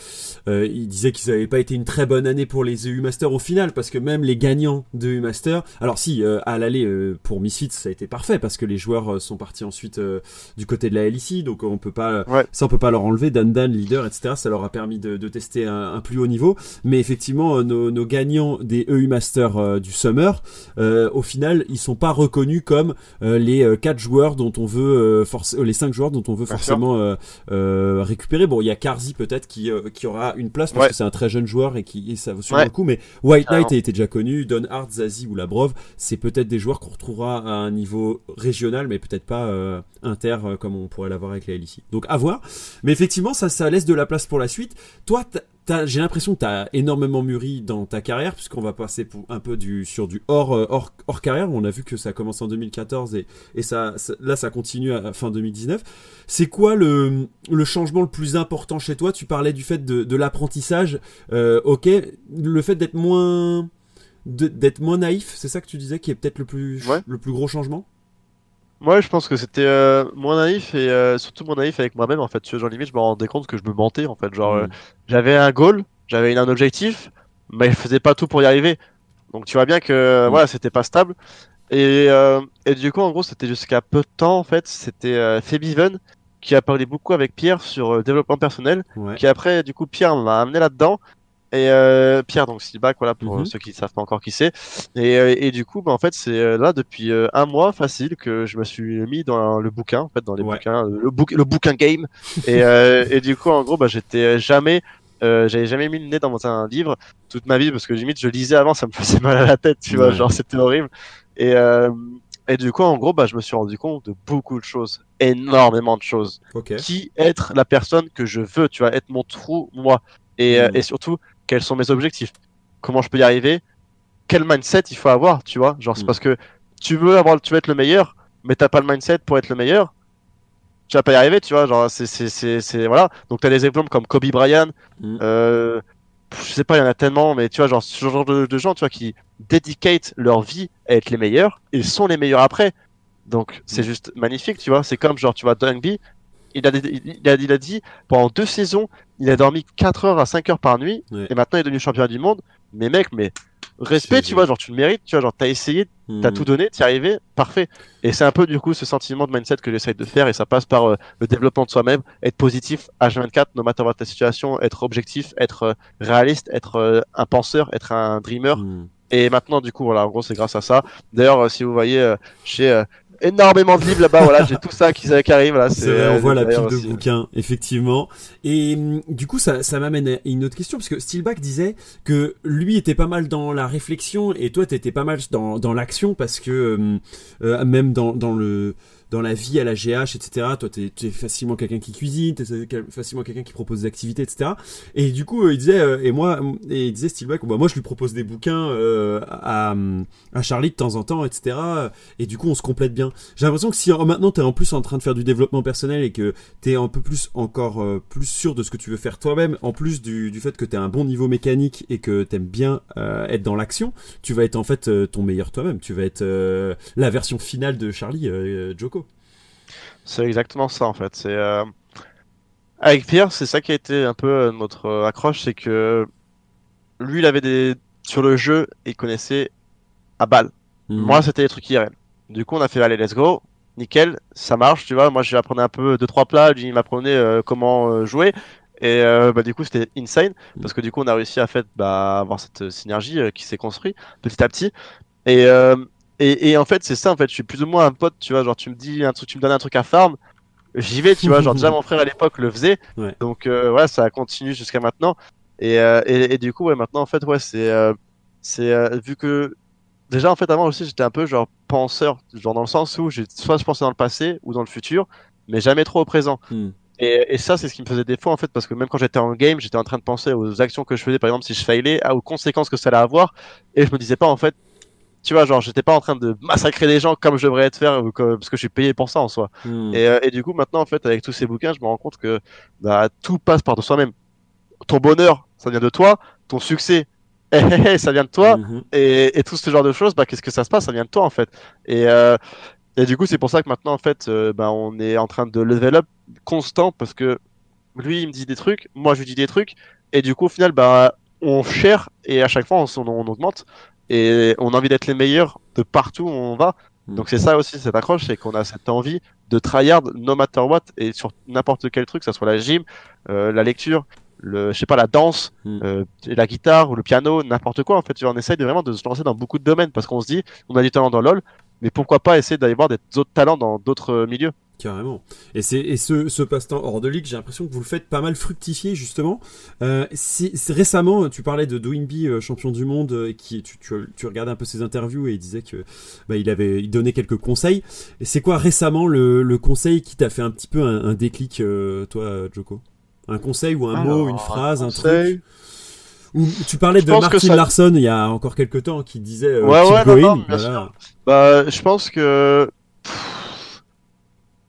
euh, ils disaient qu'ils n'avaient pas été une très bonne année pour les EU Masters au final, parce que même les gagnants de EU Masters, alors si à l'aller pour Misfits ça a été parfait, parce que les joueurs sont partis ensuite du côté de la LEC, donc on peut pas, Ouais. ça on peut pas leur enlever. Dan Dan leader, etc. Ça leur a permis de, de tester un, un plus haut niveau, mais effectivement nos, nos gagnants des EU Masters euh, du Summer, euh, au final ils sont pas reconnus comme euh, les quatre joueurs dont on veut les cinq joueurs dont on veut forcément récupérer. Bon, il y a Karzi peut-être qui qui aura une place parce Ouais. que c'est un très jeune joueur et qui et ça vaut sûrement Ouais. le coup. Mais White Knight était déjà connu, Don Hart, Zazie ou Labrov, c'est peut-être des joueurs qu'on retrouvera à un niveau régional, mais peut-être pas euh, inter comme on pourrait l'avoir avec la LEC. Donc à voir. Mais effectivement, ça ça laisse de la place pour la suite. Toi, j'ai l'impression que tu as énormément mûri dans ta carrière, puisqu'on va passer pour un peu du, sur du hors, euh, hors, hors carrière. On a vu que ça a commencé en 2014 et, et ça, ça- là, ça continue à fin 2019. C'est quoi le, le changement le plus important chez toi? Tu parlais du fait de, de l'apprentissage. Euh, ok, le fait d'être moins d'être moins naïf, c'est ça que tu disais qui est peut-être le plus Ouais. le plus gros changement? Moi, je pense que c'était euh, moins naïf et euh, surtout moins naïf avec moi-même, en fait. Tu vois, genre, limite, je me rendais compte que je me mentais, en fait. Genre, euh, Mm. j'avais un goal, j'avais un objectif, mais je faisais pas tout pour y arriver. Donc tu vois bien que Mm. voilà, c'était pas stable. Et, euh, et du coup, en gros, c'était jusqu'à peu de temps, en fait, c'était euh, Febiven qui a parlé beaucoup avec Pierre sur euh, développement personnel, Ouais. qui après, du coup, Pierre m'a amené là-dedans. Et euh, Pierre, donc Steelback, voilà, pour Mhm. ceux qui ne savent pas encore qui c'est. Et, euh, et du coup, bah, en fait, c'est euh, là depuis un mois facile que je me suis mis dans le bouquin, en fait, dans les Ouais. bouquins, le, bouquin game. [laughs] et, et du coup, en gros, bah, j'étais jamais, euh, j'avais jamais mis le nez dans un livre toute ma vie parce que limite, je lisais avant, ça me [laughs] faisait mal à la tête, tu vois, Ouais. genre c'était horrible. Et euh, et du coup, en gros, bah, je me suis rendu compte de beaucoup de choses, énormément de choses qui être la personne que je veux, tu vois, être mon trou, moi. Et, euh, Mm. et surtout, quels sont mes objectifs? Comment je peux y arriver? Quel mindset il faut avoir, tu vois? Genre, c'est Mm. parce que tu veux avoir, tu veux être le meilleur, mais t'as pas le mindset pour être le meilleur. Tu vas pas y arriver, tu vois? Genre, c'est, c'est, voilà. Donc, t'as des exemples comme Kobe Bryant. Mm. Euh, je sais pas, il y en a tellement, mais tu vois, genre, ce genre de, de gens, tu vois, qui dédicate leur vie à être les meilleurs, ils sont les meilleurs après. Donc, c'est Mm. juste magnifique, tu vois? C'est comme, genre, tu vois, Dungby, il a, il, a, il a dit, pendant deux saisons, il a dormi 4 heures à 5 heures par nuit, Ouais. et maintenant il est devenu champion du monde. Mais mec, mais respect, tu vois, genre, tu le mérites, tu vois, genre, t'as essayé, t'as Mm. tout donné, t'y es arrivé, parfait. Et c'est un peu, du coup, ce sentiment de mindset que j'essaye de faire, et ça passe par euh, le développement de soi-même, être positif, H24, no matter what ta situation, être objectif, être euh, réaliste, être euh, un penseur, être un dreamer. Mm. Et maintenant, du coup, voilà, en gros, c'est grâce à ça. D'ailleurs, si vous voyez, euh, énormément de livres là-bas, voilà, j'ai tout ça qui, qui arrive, là. C'est vrai, on voit la pile de aussi, bouquins, effectivement. Et hum, du coup, ça, ça m'amène à une autre question, parce que Steelback disait que lui était pas mal dans la réflexion et toi, t'étais pas mal dans, dans l'action, parce que hum, euh, même dans, dans le dans la vie à la GH, etc. Toi, t'es es facilement quelqu'un qui cuisine, t'es facilement quelqu'un qui propose des activités, etc. Et du coup, il disait, et moi, et il disait Steelback, bah, moi, je lui propose des bouquins à, à Charlie de temps en temps, etc. Et du coup, on se complète bien. J'ai l'impression que si maintenant t'es en plus en train de faire du développement personnel et que t'es un peu plus encore plus sûr de ce que tu veux faire toi-même, en plus du, du fait que t'es un bon niveau mécanique et que t'aimes bien être dans l'action, tu vas être en fait ton meilleur toi-même. Tu vas être la version finale de Charlie, Joko. C'est exactement ça en fait. C'est euh, avec Pierre, c'est ça qui a été un peu euh, notre euh, accroche, c'est que lui, il avait des sur le jeu, il connaissait à balle. Mhm. Moi, c'était des trucs IRL. Du coup, on a fait allez, let's go, nickel, ça marche, tu vois. Moi, je apprenais un peu deux trois plats, lui, il m'apprenait comment jouer. Et bah, du coup, c'était insane mhm. parce que du coup, on a réussi à fait bah, avoir cette synergie qui s'est construite petit à petit. Et et, et en fait, c'est ça, en fait, je suis plus ou moins un pote, tu vois, genre tu me dis un truc, tu me donnes un truc à farm, j'y vais, tu vois, genre déjà [laughs] mon frère à l'époque le faisait, donc euh, ouais, ça continue jusqu'à maintenant. Et, euh, et, et, du coup, ouais, maintenant, en fait, ouais, c'est, euh, c'est euh, vu que déjà, en fait, avant aussi, j'étais un peu genre penseur, genre dans le sens où j'ai soit je pensais dans le passé ou dans le futur, mais jamais trop au présent. Hmm. Et, et, ça, c'est ce qui me faisait défaut en fait, parce que même quand j'étais en game, j'étais en train de penser aux actions que je faisais, par exemple, si je failais, aux conséquences que ça allait avoir, et je me disais pas en fait, tu vois, genre, j'étais pas en train de massacrer des gens comme je devrais être faire, parce que je suis payé pour ça en soi. Hmm. Et, euh, et, du coup, maintenant, en fait, avec tous ces bouquins, je me rends compte que bah, tout passe par de soi-même. Ton bonheur, ça vient de toi. Ton succès, [laughs] eh, eh, eh, ça vient de toi. Hmm. Et, et, tout ce genre de choses, bah, qu'est-ce que ça se passe? Ça vient de toi, en fait. Et, euh, et du coup, c'est pour ça que maintenant, en fait, euh, bah, on est en train de level up constant, parce que lui, il me dit des trucs, moi, je lui dis des trucs. Et du coup, au final, bah, on cherche et à chaque fois, on, on augmente et on a envie d'être les meilleurs de partout où on va. Hmm. Donc c'est ça aussi cette accroche, c'est qu'on a cette envie de tryhard no matter what et sur n'importe quel truc, que ce soit la gym, euh, la lecture, le, je sais pas, la danse, hmm. euh, la guitare ou le piano, n'importe quoi. En fait, on essaye de vraiment de se lancer dans beaucoup de domaines parce qu'on se dit, on a du talent dans LoL, mais pourquoi pas essayer d'aller voir des autres talents dans d'autres milieux Carrément. Et c'est et ce, ce passe-temps hors de ligue, j'ai l'impression que vous le faites pas mal fructifier justement. Euh, si, récemment, tu parlais de Doingby, euh, champion du monde, euh, qui tu, tu, tu, regardais un peu ses interviews et il disait que bah, il avait il donnait quelques conseils. Et c'est quoi récemment le, le conseil qui t'a fait un petit peu un, déclic, euh, toi, Joko? Un conseil ou un mot, une phrase, un, truc? Ou tu parlais de Martin Larson il y a encore quelques temps qui disait ouais, ouais, going, Bah, je pense que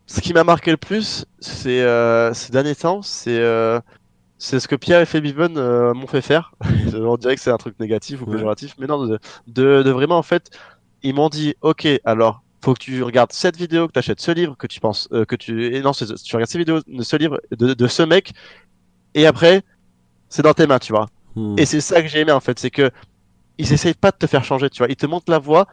ce qui m'a marqué le plus, c'est euh, ces derniers temps, c'est euh, c'est ce que Pierre et Fabiven euh, m'ont fait faire. [laughs] On dirait que c'est un truc négatif ou péjoratif, mais non, de, de, vraiment en fait, ils m'ont dit, ok, alors faut que tu regardes cette vidéo, que tu achètes ce livre, que tu penses, euh, que tu, et non, tu regardes cette vidéo de ce livre, de, de ce mec, et après, c'est dans tes mains, tu vois. Hmm. Et c'est ça que j'ai aimé en fait, c'est que ils essayent pas de te faire changer, tu vois. Ils te montrent la voie,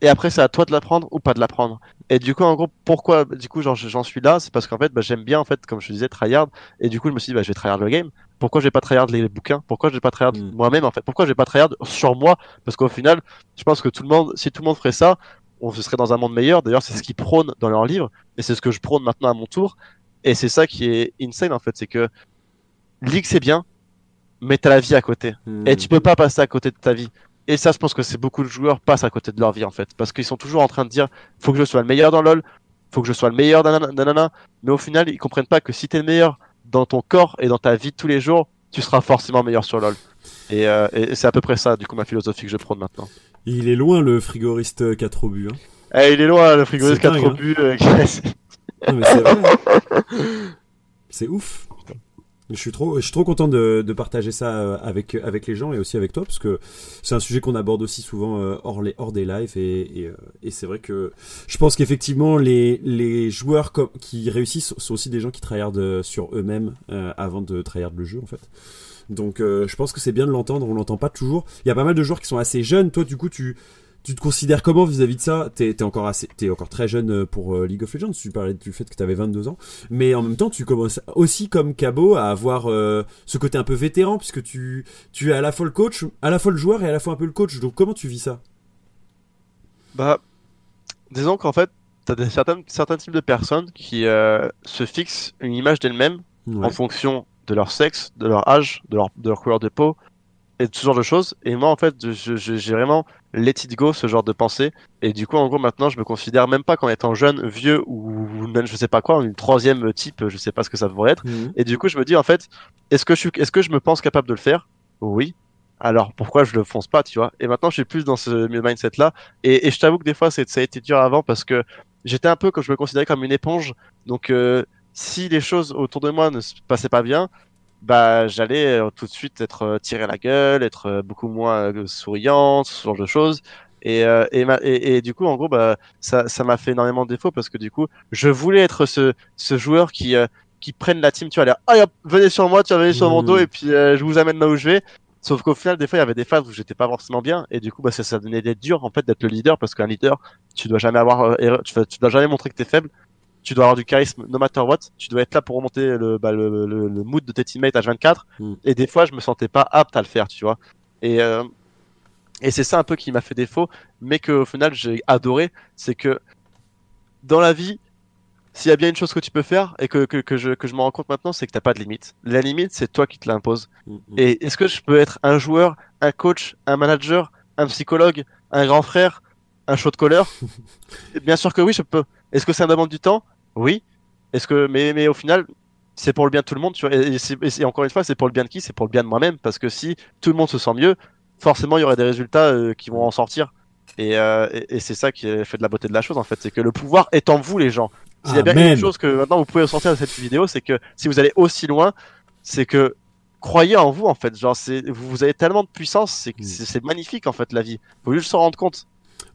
et après c'est à toi de l'apprendre ou pas de l'apprendre. Et du coup, en gros, pourquoi du coup j'en suis là, c'est parce qu'en fait, bah, j'aime bien en fait, comme je disais, tryhard. Et du coup, je me suis dit, bah, je vais tryhard le game. Pourquoi je vais pas tryhard les bouquins? Pourquoi je vais pas tryhard mm. moi-même en fait? Pourquoi je vais pas tryhard sur moi? Parce qu'au final, je pense que tout le monde, si tout le monde ferait ça, on serait dans un monde meilleur. D'ailleurs, c'est ce qu'ils prônent dans leurs livres, et c'est ce que je prône maintenant à mon tour. Et c'est ça qui est insane en fait, c'est que League c'est bien, mais t'as la vie à côté. Et mm. tu peux pas passer à côté de ta vie. Et ça, je pense que c'est beaucoup de joueurs passent à côté de leur vie en fait, parce qu'ils sont toujours en train de dire, faut que je sois le meilleur dans LoL, faut que je sois le meilleur, nanana, mais au final, ils comprennent pas que si t'es le meilleur dans ton corps et dans ta vie de tous les jours, tu seras forcément meilleur sur LoL. Et, euh, et c'est à peu près ça, du coup, ma philosophie que je prône maintenant. Il est loin le frigoriste 4 au but. Hein. Eh, il est loin le frigoriste 4 au but. Euh, [laughs] c'est ouf. Je suis trop, je suis trop content de, de, partager ça euh, avec avec les gens et aussi avec toi parce que c'est un sujet qu'on aborde aussi souvent euh, hors les hors des lives et et, euh, et c'est vrai que je pense qu'effectivement les les joueurs qui réussissent sont aussi des gens qui tryhardent sur eux-mêmes avant de tryhard le jeu en fait. Donc je pense que c'est bien de l'entendre, on l'entend pas toujours. Il y a pas mal de joueurs qui sont assez jeunes. Toi du coup tu tu te considères comment vis-à-vis de ça? T'es es encore assez, es encore très jeune euh, pour euh, League of Legends. Tu parlais du fait que tu avais 22 ans, mais en même temps, tu commences aussi comme Cabo à avoir euh, ce côté un peu vétéran puisque tu tu es à la fois le coach, à la fois le joueur et à la fois un peu le coach. Donc comment tu vis ça? Bah, disons qu'en fait, t'as des certains certains types de personnes qui se fixent une image d'elles-mêmes en fonction de leur sexe, de leur âge, de leur de leur couleur de peau, et ce genre de choses. Et moi, en fait, j'ai vraiment let it go, ce genre de pensée. Et du coup, en gros, maintenant, je me considère même pas qu'en étant jeune, vieux ou même je sais pas quoi, une troisième type, je sais pas ce que ça pourrait être. Mhm. Et du coup, je me dis, en fait, est-ce que je suis, est-ce que je me pense capable de le faire? Oui. Alors pourquoi je le fonce pas, tu vois? Et maintenant, je suis plus dans ce mindset là. Et, je t'avoue que des fois, ça a été dur avant parce que j'étais un peu, comme je me considérais comme une éponge. Donc, euh, si les choses autour de moi ne se passaient pas bien, bah j'allais euh, tout de suite être euh, tiré la gueule, être euh, beaucoup moins souriante, ce genre de choses. Et, et, et, du coup, en gros, bah, ça, ça m'a fait énormément de défauts parce que du coup, je voulais être ce, ce joueur qui, qui prenne la team, tu vois, aller, venez sur moi, tu vas venir sur mon dos mmh. et puis je vous amène là où je vais. Sauf qu'au final, des fois, il y avait des phases où j'étais pas forcément bien et du coup, bah, ça, ça donnait d'être dur en fait d'être le leader parce qu'un leader, tu dois jamais avoir, tu, tu dois jamais montrer que t'es faible tu dois avoir du charisme no matter what. Tu dois être là pour remonter le, bah, le, le, le mood de tes teammates à 24. Hmm. Et des fois, je me sentais pas apte à le faire, tu vois. Et, euh, et c'est ça un peu qui m'a fait défaut, mais qu'au final, j'ai adoré. C'est que dans la vie, s'il y a bien une chose que tu peux faire et que, que, que je, que je me rends compte maintenant, c'est que t'as pas de limite. La limite, c'est toi qui te l'imposes. Hmm, hmm. Et est-ce que je peux être un joueur, un coach, un manager, un psychologue, un grand frère, un show de colère [laughs] Bien sûr que oui, je peux. Est-ce que ça demande du temps? Oui. Est-ce que, mais, mais au final, c'est pour le bien de tout le monde, tu vois. Et, encore une fois, c'est pour le bien de qui? C'est pour le bien de moi-même, parce que si tout le monde se sent mieux, forcément, il y aurait des résultats euh, qui vont en sortir. Euh, et, c'est ça qui fait de la beauté de la chose, en fait, c'est que le pouvoir est en vous, les gens. S'il y a bien une chose que maintenant vous pouvez ressortir de cette vidéo, c'est que si vous allez aussi loin, c'est que croyez en vous, en fait. Genre, c'est, vous avez tellement de puissance, c'est, mm. c'est magnifique, en fait, la vie. Faut juste s'en rendre compte.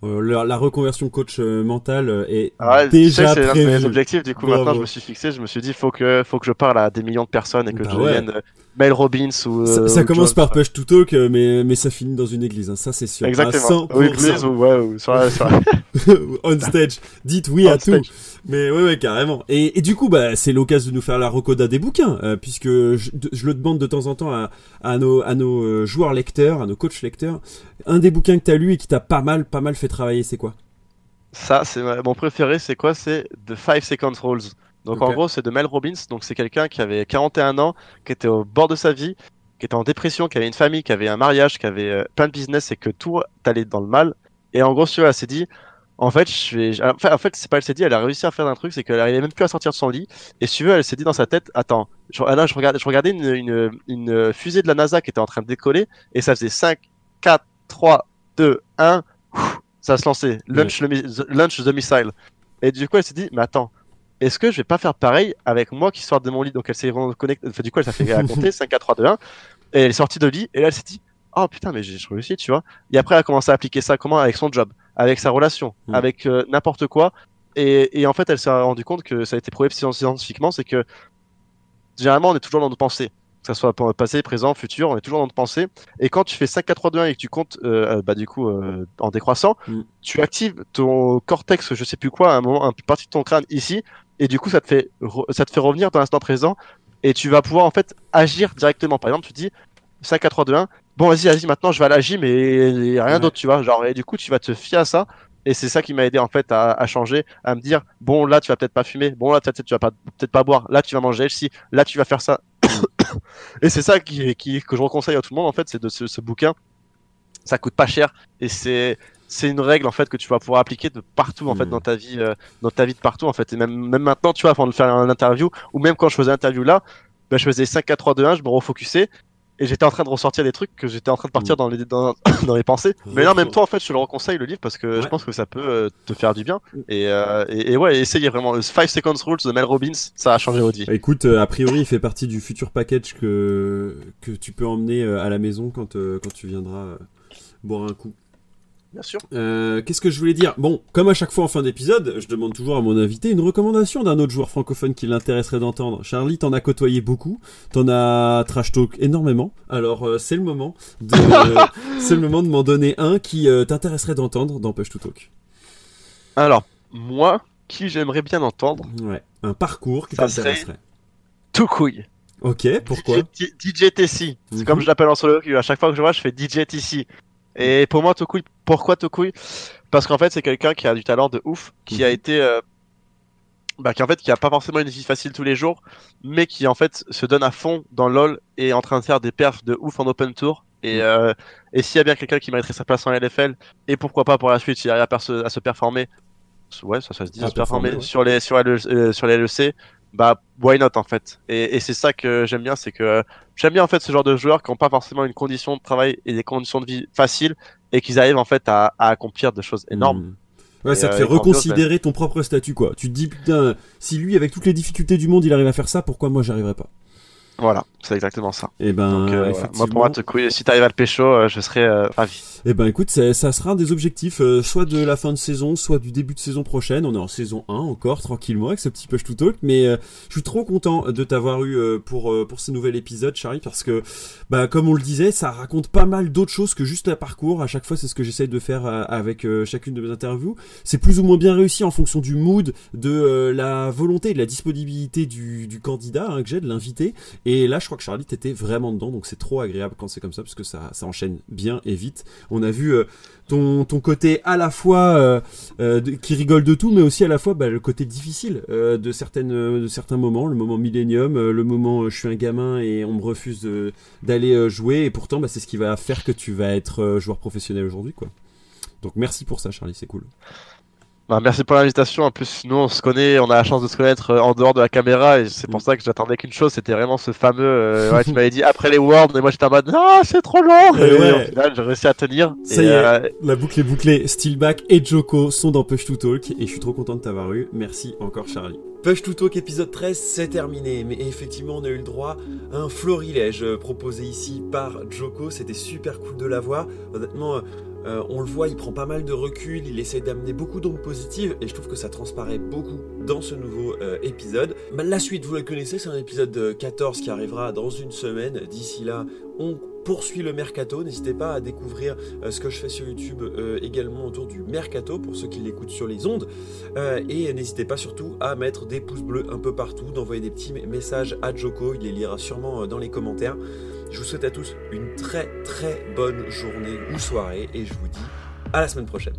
Euh, la, reconversion coach euh, mental euh, est ah déjà c'est mes objectifs. Du coup, maintenant, je me suis fixé, je me suis dit, faut que, faut que je parle à des millions de personnes et que bah je devienne Mel Robbins ou. Ça, ça commence par Push to Talk, mais, mais ça finit dans une église, hein, ça c'est sûr. Exactement. Ou église ou, ouais, ou sur, sur... [laughs] [laughs] On stage. Dites oui à tout. Mais ouais, ouais, carrément. Et, et du coup, bah, c'est l'occasion de nous faire la recoda des bouquins, puisque je, je, le demande de temps en temps à, à nos, à nos joueurs lecteurs, à nos coachs lecteurs. Un des bouquins que t'as lu et qui t'a pas mal, pas mal fait travailler, c'est quoi? Ça, c'est mon préféré, c'est quoi? C'est The Five Seconds Rules. Donc en gros, c'est de Mel Robbins. Donc c'est quelqu'un qui avait 41 ans, qui était au bord de sa vie, qui était en dépression, qui avait une famille, qui avait un mariage, qui avait euh, plein de business et que tout allait dans le mal. Et en gros, tu vois, elle s'est dit, en fait, je vais, en fait, c'est pas elle s'est dit, elle a réussi à faire un truc, c'est qu'elle arrivait même plus à sortir de son lit. Et si tu veux, elle s'est dit dans sa tête, attends, je, là, je regardais, je regardais une, une, une, fusée de la NASA qui était en train de décoller, et ça faisait 5, 4, 3, 2, 1, ça se lançait. Launch, le, launch the missile. Et du coup, elle s'est dit, mais attends, est-ce que je vais pas faire pareil avec moi qui sort de mon lit? Donc elle s'est reconnectée, enfin, du coup, elle s'est fait [laughs] raconter 5, 4, 3, 2, 1, et elle est sortie de lit, et là, elle s'est dit, oh putain, mais j'ai réussi, tu vois. Et après, elle a commencé à appliquer ça comment? Avec son job, avec sa relation, hmm. avec euh, n'importe quoi. Et, et, en fait, elle s'est rendu compte que ça a été prouvé scientifiquement, c'est que généralement, on est toujours dans nos pensées que ça soit passé, présent, futur, on est toujours dans notre pensée. Et quand tu fais 5, 4, 3, 2, 1 et que tu comptes, euh, bah, du coup, euh, en décroissant, mm. tu actives ton cortex, je sais plus quoi, à un moment, une partie de ton crâne ici, et du coup, ça te fait, ça te fait revenir dans l'instant présent, et tu vas pouvoir, en fait, agir directement. Par exemple, tu dis 5, 4, 3, 2, 1, bon, vas-y, vas-y, maintenant, je vais à la gym et, rien d'autre, tu vois. Genre, et du coup, tu vas te fier à ça, et c'est ça qui m'a aidé en fait à, à, changer, à me dire bon là tu vas peut-être pas fumer, bon là peut-être tu vas pas peut-être pas boire, là tu vas manger. Si, là tu vas faire ça. [coughs] Et c'est ça qui, qui, que je reconseille à tout le monde en fait, c'est de ce, ce, bouquin. Ça coûte pas cher. Et c'est c'est une règle en fait que tu vas pouvoir appliquer de partout en fait hmm. dans ta vie euh, dans ta vie de partout en fait. Et même même maintenant tu vois avant de faire une interview ou même quand je faisais l'interview là ben, je faisais 5 4 3 2 1 je me refocusais et j'étais en train de ressortir des trucs que j'étais en train de partir mm. dans les dans, [coughs] dans les pensées. Mais là en même temps en fait je te le reconseille le livre parce que je pense que ça peut euh, te faire du bien. Mm. et, euh, et, et, ouais essayez vraiment 5 seconds rules de Mel Robbins ça a changé votre vie. Bah, écoute euh, a priori il fait partie du futur package que que tu peux emmener à la maison quand quand tu viendras boire un coup Bien sûr. Euh, Qu'est-ce que je voulais dire? Bon, comme à chaque fois en fin d'épisode, je demande toujours à mon invité une recommandation d'un autre joueur francophone qui l'intéresserait d'entendre. Charlie, t'en as côtoyé beaucoup, t'en as trash talk énormément. Alors euh, c'est le moment de, [laughs] c'est le moment de m'en donner un qui euh, t'intéresserait d'entendre dans Push to Talk. Alors moi, qui j'aimerais bien entendre Ouais, un parcours qui t'intéresserait. Tout couille. Ok, pourquoi? DJ, TC. C'est mhm. comme je l'appelle en solo. À chaque fois que je vois, je fais DJ TC. Et pour moi, Tokui, pourquoi Tokui? Parce qu'en fait, c'est quelqu'un qui a du talent de ouf, qui a mhm. été, euh, bah, qui en fait, qui a pas forcément une vie facile tous les jours, mais qui en fait se donne à fond dans LoL et est en train de faire des perfs de ouf en open tour. Et, euh, et s'il y a bien quelqu'un qui mériterait sa place en LFL, et pourquoi pas pour la suite, s'il arrive à, à, se performer, ouais, ça, ça se dit, à se performer, sur les sur, euh, sur les LEC, bah why not en fait? Et, et c'est ça que j'aime bien, c'est que j'aime bien en fait ce genre de joueurs qui n'ont pas forcément une condition de travail et des conditions de vie faciles et qu'ils arrivent en fait à, à, accomplir des choses énormes. Hmm. Ouais, ça te fait reconsidérer ton propre statut, quoi. Tu te dis, putain, si lui, avec toutes les difficultés du monde, il arrive à faire ça, pourquoi moi, j'arriverai pas? Voilà, c'est exactement ça. Et eh ben, euh, moi pour moi, te couiller, si t'arrives à le pécho, euh, je serais euh, ravi. Et eh ben écoute, ça, ça sera un des objectifs, soit de la fin de saison, soit du début de saison prochaine. On est en saison 1 encore, tranquillement, avec ce petit push to talk. Mais je suis trop content de t'avoir eu pour pour ce nouvel épisode, Charlie, parce que, bah comme on le disait, ça raconte pas mal d'autres choses que juste un parcours. À chaque fois, c'est ce que j'essaye de faire avec chacune de mes interviews. C'est plus ou moins bien réussi en fonction du mood, de la volonté, de la disponibilité du, du candidat hein, que j'ai, de l'invité. Et là, je crois que Charlie était vraiment dedans, donc c'est trop agréable quand c'est comme ça, parce que ça, ça enchaîne bien et vite. On a vu euh, ton, ton côté à la fois euh, euh, qui rigole de tout, mais aussi à la fois bah, le côté difficile de, certaines, de certains moments, le moment millénium, le moment je suis un gamin et on me refuse d'aller jouer, et pourtant bah, c'est ce qui va faire que tu vas être joueur professionnel aujourd'hui. quoi. Donc merci pour ça Charlie, c'est cool. Bah, merci pour l'invitation. En plus, nous, on se connaît, on a la chance de se connaître euh, en dehors de la caméra, et c'est pour mm. ça que j'attendais qu'une chose, c'était vraiment ce fameux. Euh, ouais, tu [laughs] m'avais dit après les Worlds, et moi j'étais en mode ah c'est trop long. Et, ouais. au final, j'ai réussi à tenir. Ça y est, euh, la boucle est bouclée. Steelback et Joko sont dans Push to Talk, et je suis trop content de t'avoir eu. Merci encore, Charlie. Push to Talk épisode 13, c'est terminé. Mais effectivement, on a eu le droit à un florilège proposé ici par Joko. C'était super cool de l'avoir. Honnêtement euh, on le voit, il prend pas mal de recul, il essaie d'amener beaucoup d'ondes positives et je trouve que ça transparaît beaucoup dans ce nouveau euh, épisode. Bah, la suite, vous la connaissez, c'est un épisode 14 qui arrivera dans une semaine. D'ici là, on poursuit le mercato. N'hésitez pas à découvrir euh, ce que je fais sur YouTube également autour du mercato pour ceux qui l'écoutent sur les ondes. et n'hésitez pas surtout à mettre des pouces bleus un peu partout, d'envoyer des petits messages à Joko, il les lira sûrement dans les commentaires. Je vous souhaite à tous une très très bonne journée ou soirée et je vous dis à la semaine prochaine.